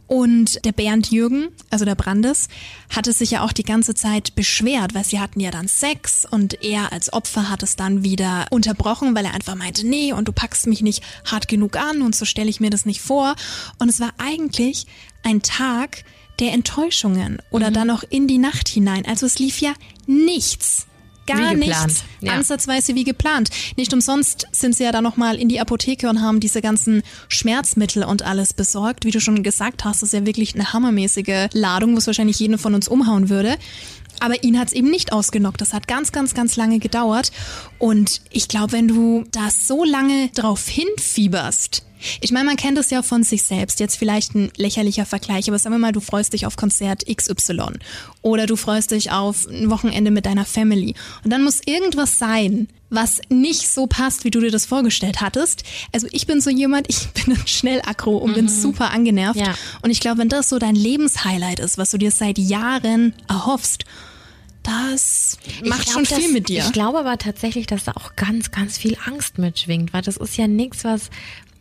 Und der Bernd Jürgen, also der Brandes, hatte sich ja auch die ganze Zeit beschwert, weil sie hatten ja dann Sex und er als Opfer hat es dann wieder unterbrochen, weil er einfach meinte, nee, und du packst mich nicht hart genug an und so stelle ich mir das nicht vor. Und es war eigentlich ein Tag, der Enttäuschungen oder mhm. dann noch in die Nacht hinein. Also es lief ja nichts. Gar nichts. Ja. Ansatzweise wie geplant. Nicht umsonst sind sie ja dann nochmal in die Apotheke und haben diese ganzen Schmerzmittel und alles besorgt. Wie du schon gesagt hast, ist ja wirklich eine hammermäßige Ladung, was wahrscheinlich jeden von uns umhauen würde. Aber ihn hat's eben nicht ausgenockt. Das hat ganz, ganz, ganz lange gedauert. Und ich glaube, wenn du da so lange drauf hinfieberst, ich meine, man kennt es ja von sich selbst. Jetzt vielleicht ein lächerlicher Vergleich, aber sagen wir mal, du freust dich auf Konzert XY oder du freust dich auf ein Wochenende mit deiner Family und dann muss irgendwas sein, was nicht so passt, wie du dir das vorgestellt hattest. Also ich bin so jemand, ich *laughs* bin schnell aggro und mhm. bin super angenervt. Ja. Und ich glaube, wenn das so dein Lebenshighlight ist, was du dir seit Jahren erhoffst das macht glaub, schon viel das, mit dir. Ich glaube aber tatsächlich, dass da auch ganz, ganz viel Angst mitschwingt, weil das ist ja nichts, was,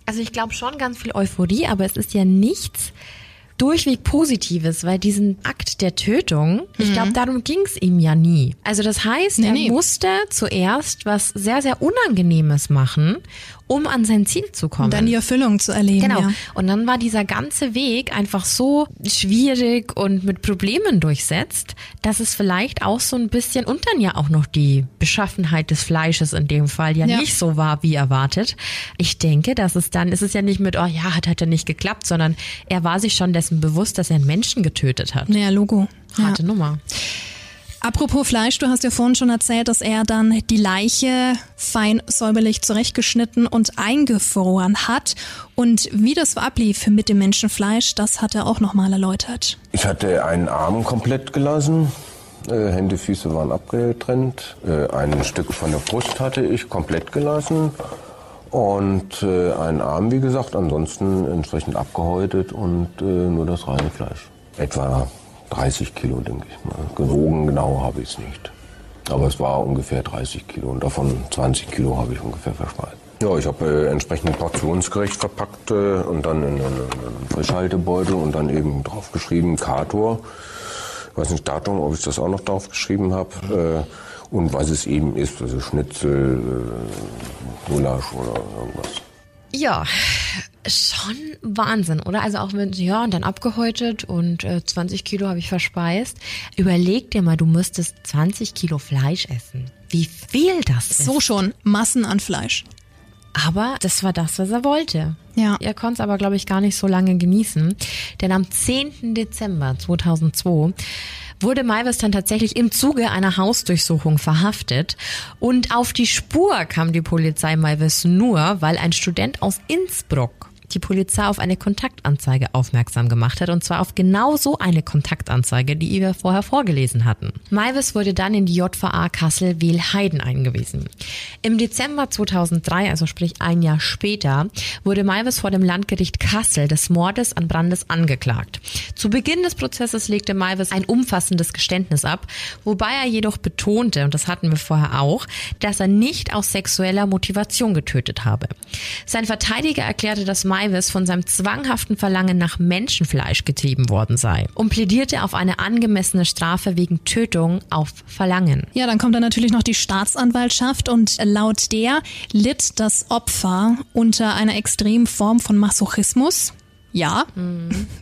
also ich glaube schon ganz viel Euphorie, aber es ist ja nichts durchweg Positives, weil diesen Akt der Tötung, ich glaube, darum ging es ihm ja nie. Also das heißt, Mhm. Nee, er nee. musste zuerst was sehr, sehr Unangenehmes machen, um an sein Ziel zu kommen. Und dann die Erfüllung zu erleben. Genau. Ja. Und dann war dieser ganze Weg einfach so schwierig und mit Problemen durchsetzt, dass es vielleicht auch so ein bisschen und dann ja auch noch die Beschaffenheit des Fleisches in dem Fall ja, Ja. nicht so war wie erwartet. Ich denke, dass es dann, es ist ja nicht mit, oh ja, hat, hat ja nicht geklappt, sondern er war sich schon dessen bewusst, dass er einen Menschen getötet hat. Naja, Logo. Ja. Harte Nummer. Apropos Fleisch, du hast ja vorhin schon erzählt, dass er dann die Leiche fein säuberlich zurechtgeschnitten und eingefroren hat. Und wie das ablief mit dem Menschenfleisch, das hat er auch nochmal erläutert. Ich hatte einen Arm komplett gelassen. Äh, Hände, Füße waren abgetrennt. Äh, ein Stück von der Brust hatte ich komplett gelassen. Und äh, einen Arm, wie gesagt, ansonsten entsprechend abgehäutet und nur das reine Fleisch. Etwa 30 Kilo, denke ich mal. Gewogen genau habe ich es nicht. Aber es war ungefähr 30 Kilo und davon 20 Kilo habe ich ungefähr verschmalt. Ja, ich habe äh, entsprechend portionsgerecht verpackt äh, und dann in einen, Frischhaltebeutel und dann eben draufgeschrieben Kator. Ich weiß nicht Datum, ob ich das auch noch draufgeschrieben habe. Äh, und was es eben ist, also Schnitzel, äh, Gulasch oder irgendwas. Ja, schon Wahnsinn, oder? Also auch mit, ja, und dann abgehäutet und äh, 20 Kilo habe ich verspeist. Überleg dir mal, du müsstest 20 Kilo Fleisch essen. Wie viel das ist. So schon, Massen an Fleisch. Aber das war das, was er wollte. Ja. Er konnte es aber, glaube ich, gar nicht so lange genießen. Denn am 10. Dezember 2002 wurde Maivis dann tatsächlich im Zuge einer Hausdurchsuchung verhaftet. Und auf die Spur kam die Polizei Maivis nur, weil ein Student aus Innsbruck die Polizei auf eine Kontaktanzeige aufmerksam gemacht hat. Und zwar auf genau so eine Kontaktanzeige, die wir vorher vorgelesen hatten. Maivis wurde dann in die JVA Kassel-Wehlheiden eingewiesen. Im Dezember 2003, also sprich ein Jahr später, wurde Maivis vor dem Landgericht Kassel des Mordes an Brandes angeklagt. Zu Beginn des Prozesses legte Maivis ein umfassendes Geständnis ab, wobei er jedoch betonte, und das hatten wir vorher auch, dass er nicht aus sexueller Motivation getötet habe. Sein Verteidiger erklärte, dass Maivis von seinem zwanghaften Verlangen nach Menschenfleisch getrieben worden sei und plädierte auf eine angemessene Strafe wegen Tötung auf Verlangen. Ja, dann kommt dann natürlich noch die Staatsanwaltschaft und laut der litt das Opfer unter einer extremen Form von Masochismus. Ja,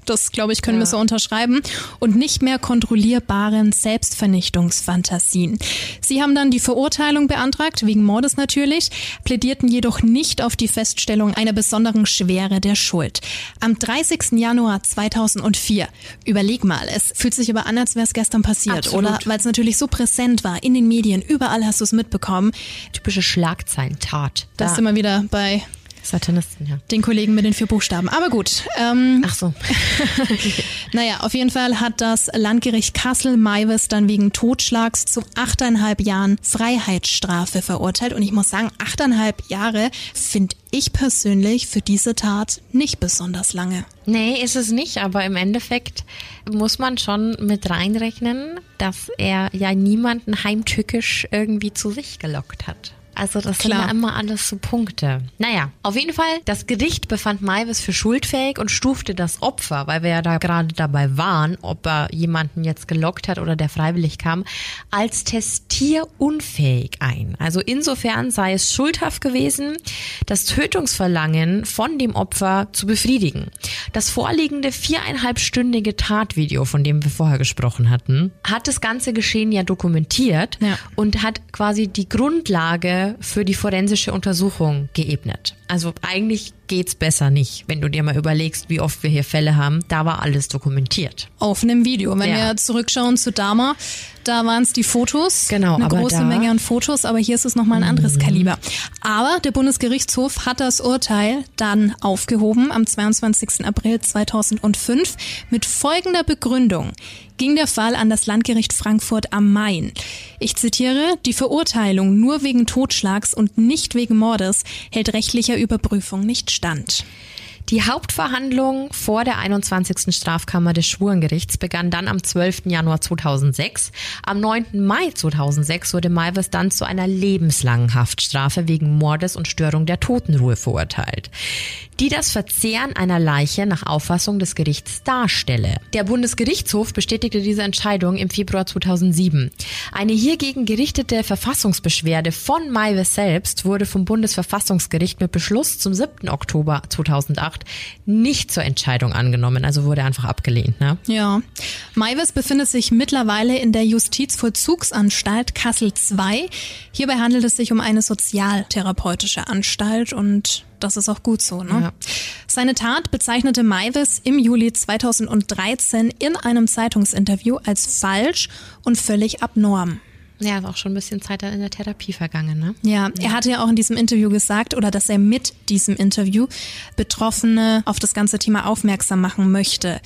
das glaube ich können wir so unterschreiben und nicht mehr kontrollierbaren Selbstvernichtungsfantasien. Sie haben dann die Verurteilung beantragt, wegen Mordes natürlich, plädierten jedoch nicht auf die Feststellung einer besonderen Schwere der Schuld. Am 30. Januar 2004, überleg mal, es fühlt sich aber an, als wäre es gestern passiert, Absolut. oder? Weil es natürlich so präsent war, in den Medien, überall hast du es mitbekommen. Typische Schlagzeilentat. Das Da- sind wir wieder bei Satanisten, ja. den Kollegen mit den vier Buchstaben. Aber gut. Ähm, Ach so. *laughs* naja, auf jeden Fall hat das Landgericht Kassel-Maivis dann wegen Totschlags zu achteinhalb Jahren Freiheitsstrafe verurteilt. Und ich muss sagen, achteinhalb Jahre finde ich persönlich für diese Tat nicht besonders lange. Nee, ist es nicht, aber im Endeffekt muss man schon mit reinrechnen, dass er ja niemanden heimtückisch irgendwie zu sich gelockt hat. Also das sind Klar. ja immer alles so Punkte. Naja, auf jeden Fall, das Gericht befand Maivis für schuldfähig und stufte das Opfer, weil wir ja da gerade dabei waren, ob er jemanden jetzt gelockt hat oder der freiwillig kam, als testierunfähig ein. Also insofern sei es schuldhaft gewesen, das Tötungsverlangen von dem Opfer zu befriedigen. Das vorliegende viereinhalbstündige Tatvideo, von dem wir vorher gesprochen hatten, hat das ganze Geschehen ja dokumentiert Ja. und hat quasi die Grundlage für die forensische Untersuchung geebnet. Also eigentlich geht's besser nicht, wenn du dir mal überlegst, wie oft wir hier Fälle haben. Da war alles dokumentiert. Auf einem Video. Wenn Ja. wir zurückschauen zu Dama, da waren es die Fotos. Genau, Eine große Mhm. Menge an Fotos, aber hier ist es nochmal ein anderes Kaliber. Aber der Bundesgerichtshof hat das Urteil dann aufgehoben am 22. April 2005 mit folgender Begründung ging der Fall an das Landgericht Frankfurt am Main. Ich zitiere, die Verurteilung nur wegen Totschlags und nicht wegen Mordes hält rechtlicher Überprüfung nicht stand. Die Hauptverhandlung vor der 21. Strafkammer des Schwurengerichts begann dann am 12. Januar 2006. Am 9. Mai 2006 wurde Maivis dann zu einer lebenslangen Haftstrafe wegen Mordes und Störung der Totenruhe verurteilt, die das Verzehren einer Leiche nach Auffassung des Gerichts darstelle. Der Bundesgerichtshof bestätigte diese Entscheidung im Februar 2007. Eine hiergegen gerichtete Verfassungsbeschwerde von Maivis selbst wurde vom Bundesverfassungsgericht mit Beschluss zum 7. Oktober 2008 nicht zur Entscheidung angenommen, also wurde einfach abgelehnt. Ne? Ja. Maivis befindet sich mittlerweile in der Justizvollzugsanstalt Kassel II. Hierbei handelt es sich um eine sozialtherapeutische Anstalt und das ist auch gut so. Ne? Ja. Seine Tat bezeichnete Maivis im Juli 2013 in einem Zeitungsinterview als falsch und völlig abnorm. Ja, ist auch schon ein bisschen Zeit in der Therapie vergangen, ne? Ja, er hatte ja auch in diesem Interview gesagt, oder dass er mit diesem Interview Betroffene auf das ganze Thema aufmerksam machen möchte,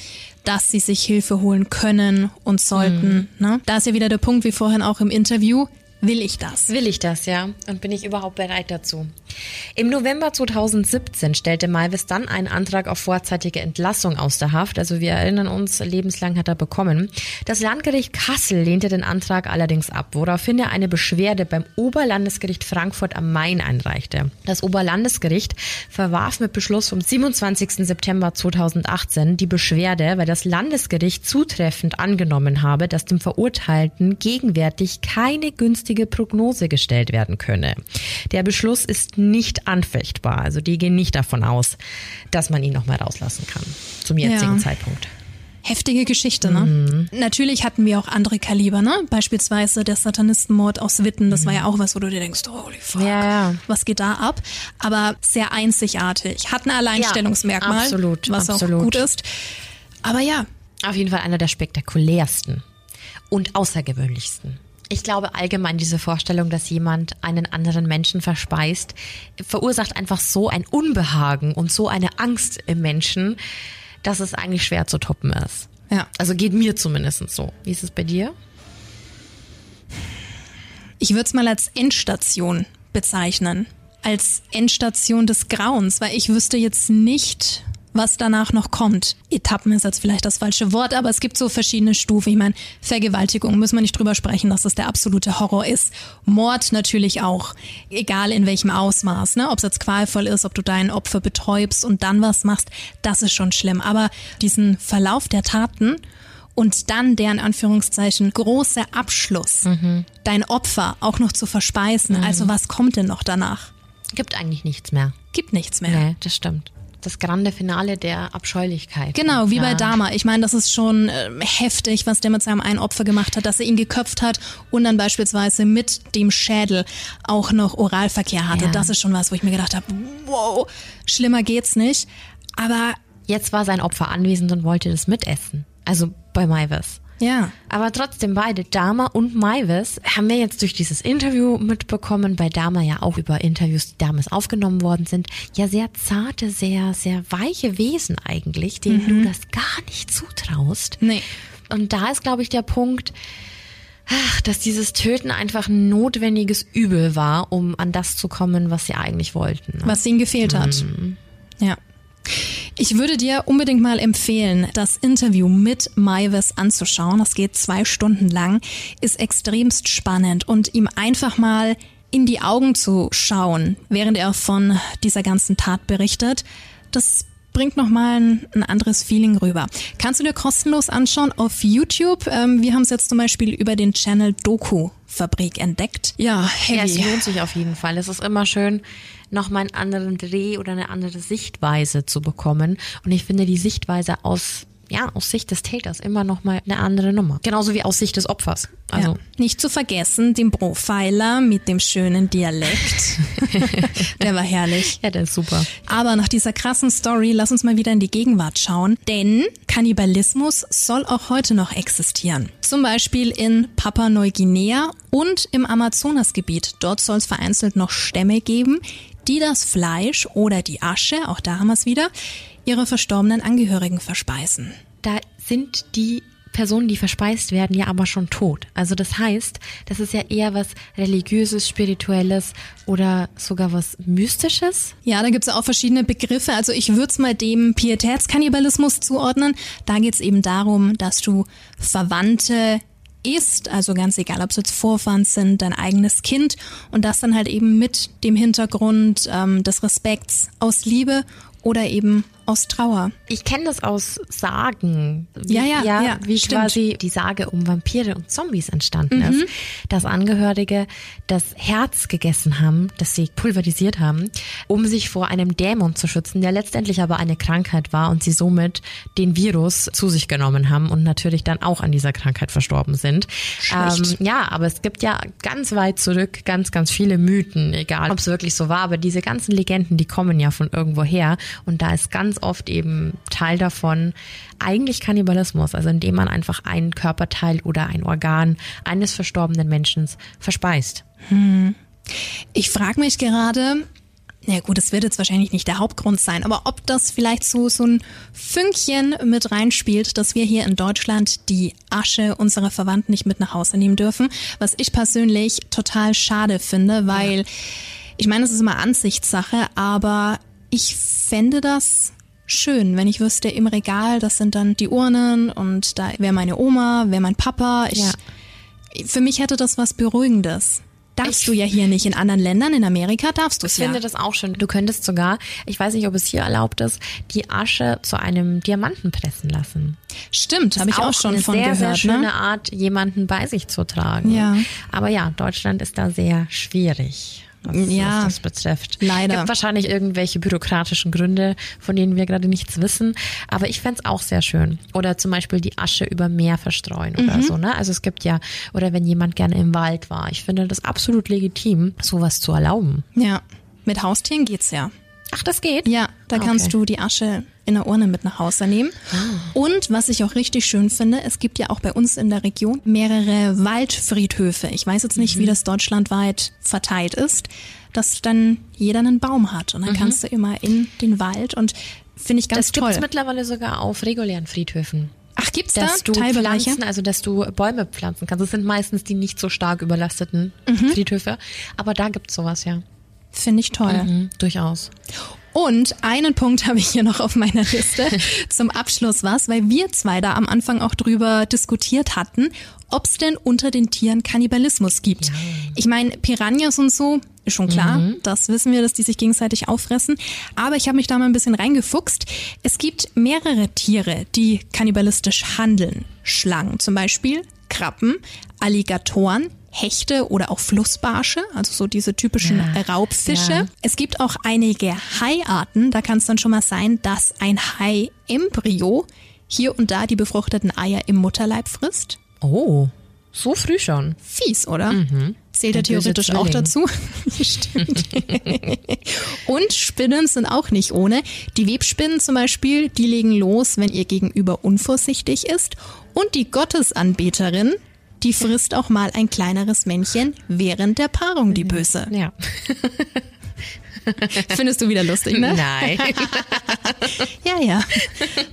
dass sie sich Hilfe holen können und sollten. Mhm. Ne? Da ist ja wieder der Punkt, wie vorhin auch im Interview, Will ich das? Will ich das, ja. Und bin ich überhaupt bereit dazu? Im November 2017 stellte Malvis dann einen Antrag auf vorzeitige Entlassung aus der Haft. Also wir erinnern uns, lebenslang hat er bekommen. Das Landgericht Kassel lehnte den Antrag allerdings ab, woraufhin er eine Beschwerde beim Oberlandesgericht Frankfurt am Main einreichte. Das Oberlandesgericht verwarf mit Beschluss vom 27. September 2018 die Beschwerde, weil das Landesgericht zutreffend angenommen habe, dass dem Verurteilten gegenwärtig keine günstige günstige Prognose gestellt werden könne. Der Beschluss ist nicht anfechtbar, also die gehen nicht davon aus, dass man ihn nochmal rauslassen kann zum jetzigen ja. Zeitpunkt. Heftige Geschichte, ne? Mhm. Natürlich hatten wir auch andere Kaliber, ne? Beispielsweise der Satanistenmord aus Witten, das mhm. war ja auch was, wo du dir denkst, holy fuck, ja, ja. was geht da ab? Aber sehr einzigartig, hat ein Alleinstellungsmerkmal, ja, absolut, was absolut. auch gut ist. Aber ja. Auf jeden Fall einer der spektakulärsten und außergewöhnlichsten. Ich glaube allgemein diese Vorstellung, dass jemand einen anderen Menschen verspeist, verursacht einfach so ein Unbehagen und so eine Angst im Menschen, dass es eigentlich schwer zu toppen ist. Ja. Also geht mir zumindest so. Wie ist es bei dir? Ich würde es mal als Endstation bezeichnen. Als Endstation des Grauens, weil ich wüsste jetzt nicht, was danach noch kommt. Etappen ist jetzt vielleicht das falsche Wort, aber es gibt so verschiedene Stufen. Ich meine, Vergewaltigung müssen wir nicht drüber sprechen, dass das der absolute Horror ist. Mord natürlich auch, egal in welchem Ausmaß, ne? ob es jetzt qualvoll ist, ob du dein Opfer betäubst und dann was machst, das ist schon schlimm. Aber diesen Verlauf der Taten und dann deren Anführungszeichen großer Abschluss, mhm. dein Opfer auch noch zu verspeisen, mhm. also was kommt denn noch danach? Gibt eigentlich nichts mehr. Gibt nichts mehr. Nee, das stimmt das grande Finale der Abscheulichkeit. Genau, wie ja. bei Dama. Ich meine, das ist schon äh, heftig, was der mit seinem einen Opfer gemacht hat, dass er ihn geköpft hat und dann beispielsweise mit dem Schädel auch noch Oralverkehr hatte. Ja. Das ist schon was, wo ich mir gedacht habe, wow, schlimmer geht's nicht. Aber jetzt war sein Opfer anwesend und wollte das mitessen. Also bei Maivis. Ja. Aber trotzdem beide, Dama und Maivis, haben wir jetzt durch dieses Interview mitbekommen, bei Dama ja auch über Interviews, die damals aufgenommen worden sind, ja sehr zarte, sehr, sehr weiche Wesen eigentlich, denen mhm. du das gar nicht zutraust. Nee. Und da ist, glaube ich, der Punkt, ach, dass dieses Töten einfach ein notwendiges Übel war, um an das zu kommen, was sie eigentlich wollten. Ne? Was ihnen gefehlt hat. Mhm. Ja. Ich würde dir unbedingt mal empfehlen, das Interview mit Maivis anzuschauen. Das geht zwei Stunden lang, ist extremst spannend und ihm einfach mal in die Augen zu schauen, während er von dieser ganzen Tat berichtet. Das bringt nochmal ein, ein anderes Feeling rüber. Kannst du dir kostenlos anschauen auf YouTube. Ähm, wir haben es jetzt zum Beispiel über den Channel Doku Fabrik entdeckt. Ja, heavy. Ja, es lohnt sich auf jeden Fall. Es ist immer schön, nochmal einen anderen Dreh oder eine andere Sichtweise zu bekommen. Und ich finde die Sichtweise aus ja, aus Sicht des Täters immer noch mal eine andere Nummer. Genauso wie aus Sicht des Opfers. Also ja. Nicht zu vergessen, den Profiler mit dem schönen Dialekt. *laughs* der war herrlich. Ja, der ist super. Aber nach dieser krassen Story, lass uns mal wieder in die Gegenwart schauen. Denn Kannibalismus soll auch heute noch existieren. Zum Beispiel in Papua-Neuguinea und im Amazonasgebiet. Dort soll es vereinzelt noch Stämme geben, die das Fleisch oder die Asche, auch da haben wir es wieder, ihre verstorbenen Angehörigen verspeisen. Da sind die Personen, die verspeist werden, ja aber schon tot. Also das heißt, das ist ja eher was religiöses, spirituelles oder sogar was mystisches. Ja, da gibt's ja auch verschiedene Begriffe. Also ich würde es mal dem Pietätskannibalismus zuordnen. Da geht's eben darum, dass du Verwandte isst, also ganz egal, ob es jetzt Vorfahren sind, dein eigenes Kind und das dann halt eben mit dem Hintergrund ähm, des Respekts aus Liebe oder eben aus Trauer. Ich kenne das aus Sagen. Wie, Ja, ja, ja, Wie stimmt. quasi die Sage um Vampire und Zombies entstanden Mhm. ist. Dass Angehörige das Herz gegessen haben, das sie pulverisiert haben, um sich vor einem Dämon zu schützen, der letztendlich aber eine Krankheit war und sie somit den Virus zu sich genommen haben und natürlich dann auch an dieser Krankheit verstorben sind. Ähm, ja, aber es gibt ja ganz weit zurück ganz, ganz viele Mythen, egal ob es wirklich so war, aber diese ganzen Legenden, die kommen ja von irgendwo her und da ist ganz oft eben Teil davon. Eigentlich Kannibalismus, also indem man einfach einen Körperteil oder ein Organ eines verstorbenen Menschen verspeist. Ich frage mich gerade, ja gut, es wird jetzt wahrscheinlich nicht der Hauptgrund sein, aber ob das vielleicht so, so ein Fünkchen mit reinspielt, dass wir hier in Deutschland die Asche unserer Verwandten nicht mit nach Hause nehmen dürfen, was ich persönlich total schade finde, weil ich meine, es ist immer Ansichtssache, aber ich fände das schön, wenn ich wüsste, im Regal, das sind dann die Urnen und da wäre meine Oma, wäre mein Papa. Ich, Ja. Für mich hätte das was Beruhigendes. Darfst du ja hier nicht. In anderen Ländern, in Amerika darfst du es Ich ja. finde das auch schön. Du könntest sogar, ich weiß nicht, ob es hier erlaubt ist, die Asche zu einem Diamanten pressen lassen. Stimmt, habe ich auch, schon eine von sehr, gehört. sehr schöne ne? Art, jemanden bei sich zu tragen. Ja. Aber ja, Deutschland ist da sehr schwierig. Was, Ja, was das betrifft. leider. Es gibt wahrscheinlich irgendwelche bürokratischen Gründe, von denen wir gerade nichts wissen. Aber ich fänd's auch sehr schön. Oder zum Beispiel die Asche über Meer verstreuen oder Mhm. so. Ne? Also es gibt ja, oder wenn jemand gerne im Wald war. Ich finde das absolut legitim, sowas zu erlauben. Ja, mit Haustieren geht's ja. Ach, das geht? Ja, da Okay. Ah. kannst du die Asche in der Urne mit nach Hause nehmen. Und was ich auch richtig schön finde, es gibt ja auch bei uns in der Region mehrere Waldfriedhöfe. Ich weiß jetzt nicht, Mhm. wie das deutschlandweit verteilt ist, dass dann jeder einen Baum hat und dann kannst du immer in den Wald und finde ich ganz Mhm. Das toll. gibt's mittlerweile sogar auf regulären Friedhöfen. Ach, gibt's da dass du Teilbereiche? Pflanzen, also dass du Bäume pflanzen kannst. Das sind meistens die nicht so stark überlasteten Mhm. Friedhöfe. Aber da gibt's sowas ja. Finde ich toll. Mhm, durchaus. Und einen Punkt *laughs* habe ich hier noch auf meiner Liste *laughs* zum Abschluss was, weil wir zwei da am Anfang auch drüber diskutiert hatten, ob es denn unter den Tieren Kannibalismus gibt. Ich meine, Piranhas und so, ist schon klar, das wissen wir, dass die sich gegenseitig auffressen. Aber ich habe mich da mal ein bisschen reingefuchst. Es gibt mehrere Tiere, die kannibalistisch handeln. Schlangen zum Beispiel, Krabben, Alligatoren, Hechte oder auch Flussbarsche, also so diese typischen Ja. Raubfische. Ja. Es gibt auch einige Haiarten, da kann es dann schon mal sein, dass ein Hai-Embryo hier und da die befruchteten Eier im Mutterleib frisst. Oh, so früh schon. Fies, oder? Zählt er Der böse theoretisch auch dazu? *laughs* Stimmt. *laughs* und Spinnen sind auch nicht ohne. Die Webspinnen zum Beispiel, die legen los, wenn ihr Gegenüber unvorsichtig ist. Und die Gottesanbeterin, die frisst auch mal ein kleineres Männchen während der Paarung, die Böse. Ja. *laughs* *laughs* Findest du wieder lustig, ne? Nein. *laughs* Ja, ja,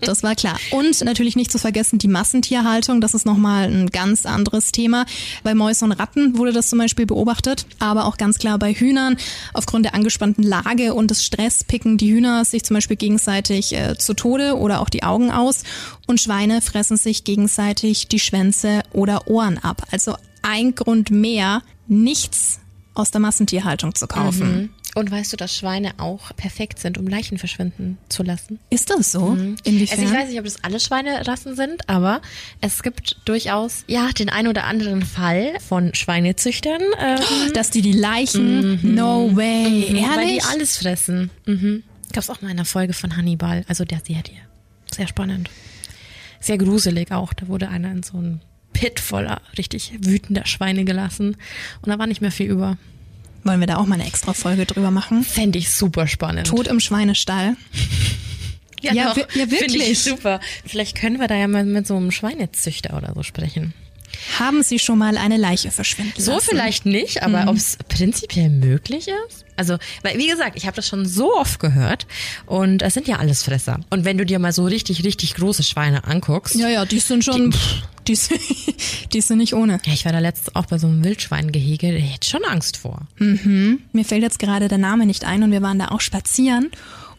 das war klar. Und natürlich nicht zu vergessen die Massentierhaltung. Das ist nochmal ein ganz anderes Thema. Bei Mäusen und Ratten wurde das zum Beispiel beobachtet, aber auch ganz klar bei Hühnern. Aufgrund der angespannten Lage und des Stress picken die Hühner sich zum Beispiel gegenseitig äh, zu Tode oder auch die Augen aus. Und Schweine fressen sich gegenseitig die Schwänze oder Ohren ab. Also ein Grund mehr, nichts aus der Massentierhaltung zu kaufen. Und weißt du, dass Schweine auch perfekt sind, um Leichen verschwinden zu lassen? Ist das so? Inwiefern? Also ich weiß nicht, ob das alle Schweinerassen sind, aber es gibt durchaus ja den ein oder anderen Fall von Schweinezüchtern, ähm, Dass die die Leichen, no way, weil die ehrlich? alles fressen. Mhm. Gab's auch mal in einer Folge von Hannibal, also der Serie. Sehr spannend. Sehr gruselig auch. Da wurde einer in so einen Pit voller richtig wütender Schweine gelassen und da war nicht mehr viel über. Wollen wir da auch mal eine extra Folge drüber machen? Fände ich super spannend. Tod im Schweinestall. *laughs* Ja, doch. wir- ja, wirklich. ich super. Vielleicht können wir da ja mal mit so einem Schweinezüchter oder so sprechen. Haben Sie schon mal eine Leiche verschwinden So lassen? vielleicht nicht, aber ob es prinzipiell möglich ist? Also, weil, wie gesagt, ich habe das schon so oft gehört und es sind ja alles Fresser. Und wenn du dir mal so richtig, richtig große Schweine anguckst. Ja, ja, die sind schon, die, die, sind, *laughs* die sind nicht ohne. Ja, ich war da letztens auch bei so einem Wildschweingehege, da hätte schon Angst vor. Mhm. Mir fällt jetzt gerade der Name nicht ein und wir waren da auch spazieren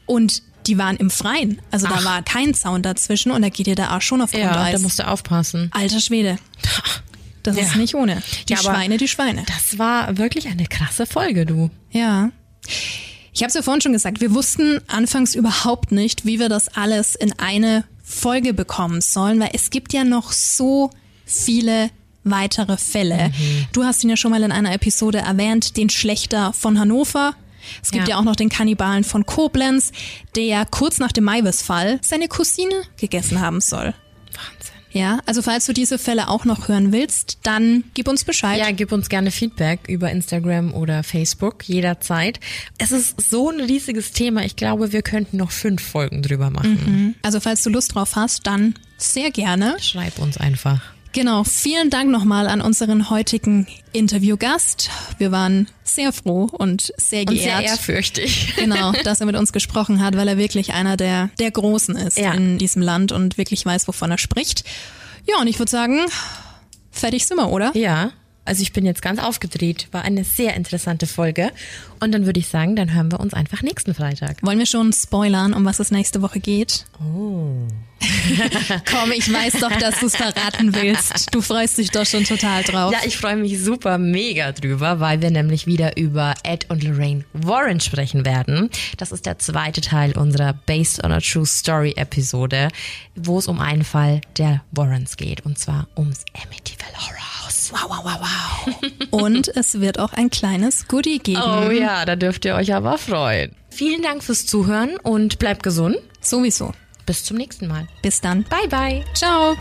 und die waren im Freien. Also Ach. da war kein Zaun dazwischen und da geht dir der Arsch schon auf Grundeis. Ja, da musst du aufpassen. Alter Schwede. Das ja. ist nicht ohne. Die ja, Schweine, die Schweine. Das war wirklich eine krasse Folge, du. Ja. Ich habe es ja vorhin schon gesagt, wir wussten anfangs überhaupt nicht, wie wir das alles in eine Folge bekommen sollen, weil es gibt ja noch so viele weitere Fälle. Mhm. Du hast ihn ja schon mal in einer Episode erwähnt, den Schlechter von Hannover. Es gibt ja. ja auch noch den Kannibalen von Koblenz, der kurz nach dem Maivis-Fall seine Cousine gegessen haben soll. Ja, also falls du diese Fälle auch noch hören willst, dann gib uns Bescheid. Ja, gib uns gerne Feedback über Instagram oder Facebook jederzeit. Es ist so ein riesiges Thema. Ich glaube, wir könnten noch fünf Folgen drüber machen. Mhm. Also falls du Lust drauf hast, dann sehr gerne. Schreib uns einfach. Genau, vielen Dank nochmal an unseren heutigen Interviewgast. Wir waren sehr froh und sehr geehrt. Und sehr ehrfürchtig. *laughs* Genau, dass er mit uns gesprochen hat, weil er wirklich einer der, der Großen ist ja. in diesem Land und wirklich weiß, wovon er spricht. Ja, und ich würde sagen, fertig sind wir, oder? Ja. Also ich bin jetzt ganz aufgedreht. War eine sehr interessante Folge. Und dann würde ich sagen, dann hören wir uns einfach nächsten Freitag. Wollen wir schon spoilern, um was es nächste Woche geht? Oh. *laughs* *laughs* Komm, ich weiß doch, dass du es verraten willst. Du freust dich doch schon total drauf. Ja, ich freue mich super mega drüber, weil wir nämlich wieder über Ed und Lorraine Warren sprechen werden. Das ist der zweite Teil unserer Based on a True Story Episode, wo es um einen Fall der Warrens geht. Und zwar ums Amityville Horror Wow, wow, wow, wow. *laughs* Und es wird auch ein kleines Goodie geben. Oh ja, da dürft ihr euch aber freuen. Vielen Dank fürs Zuhören und bleibt gesund. Sowieso. Bis zum nächsten Mal. Bis dann. Bye, bye. Ciao.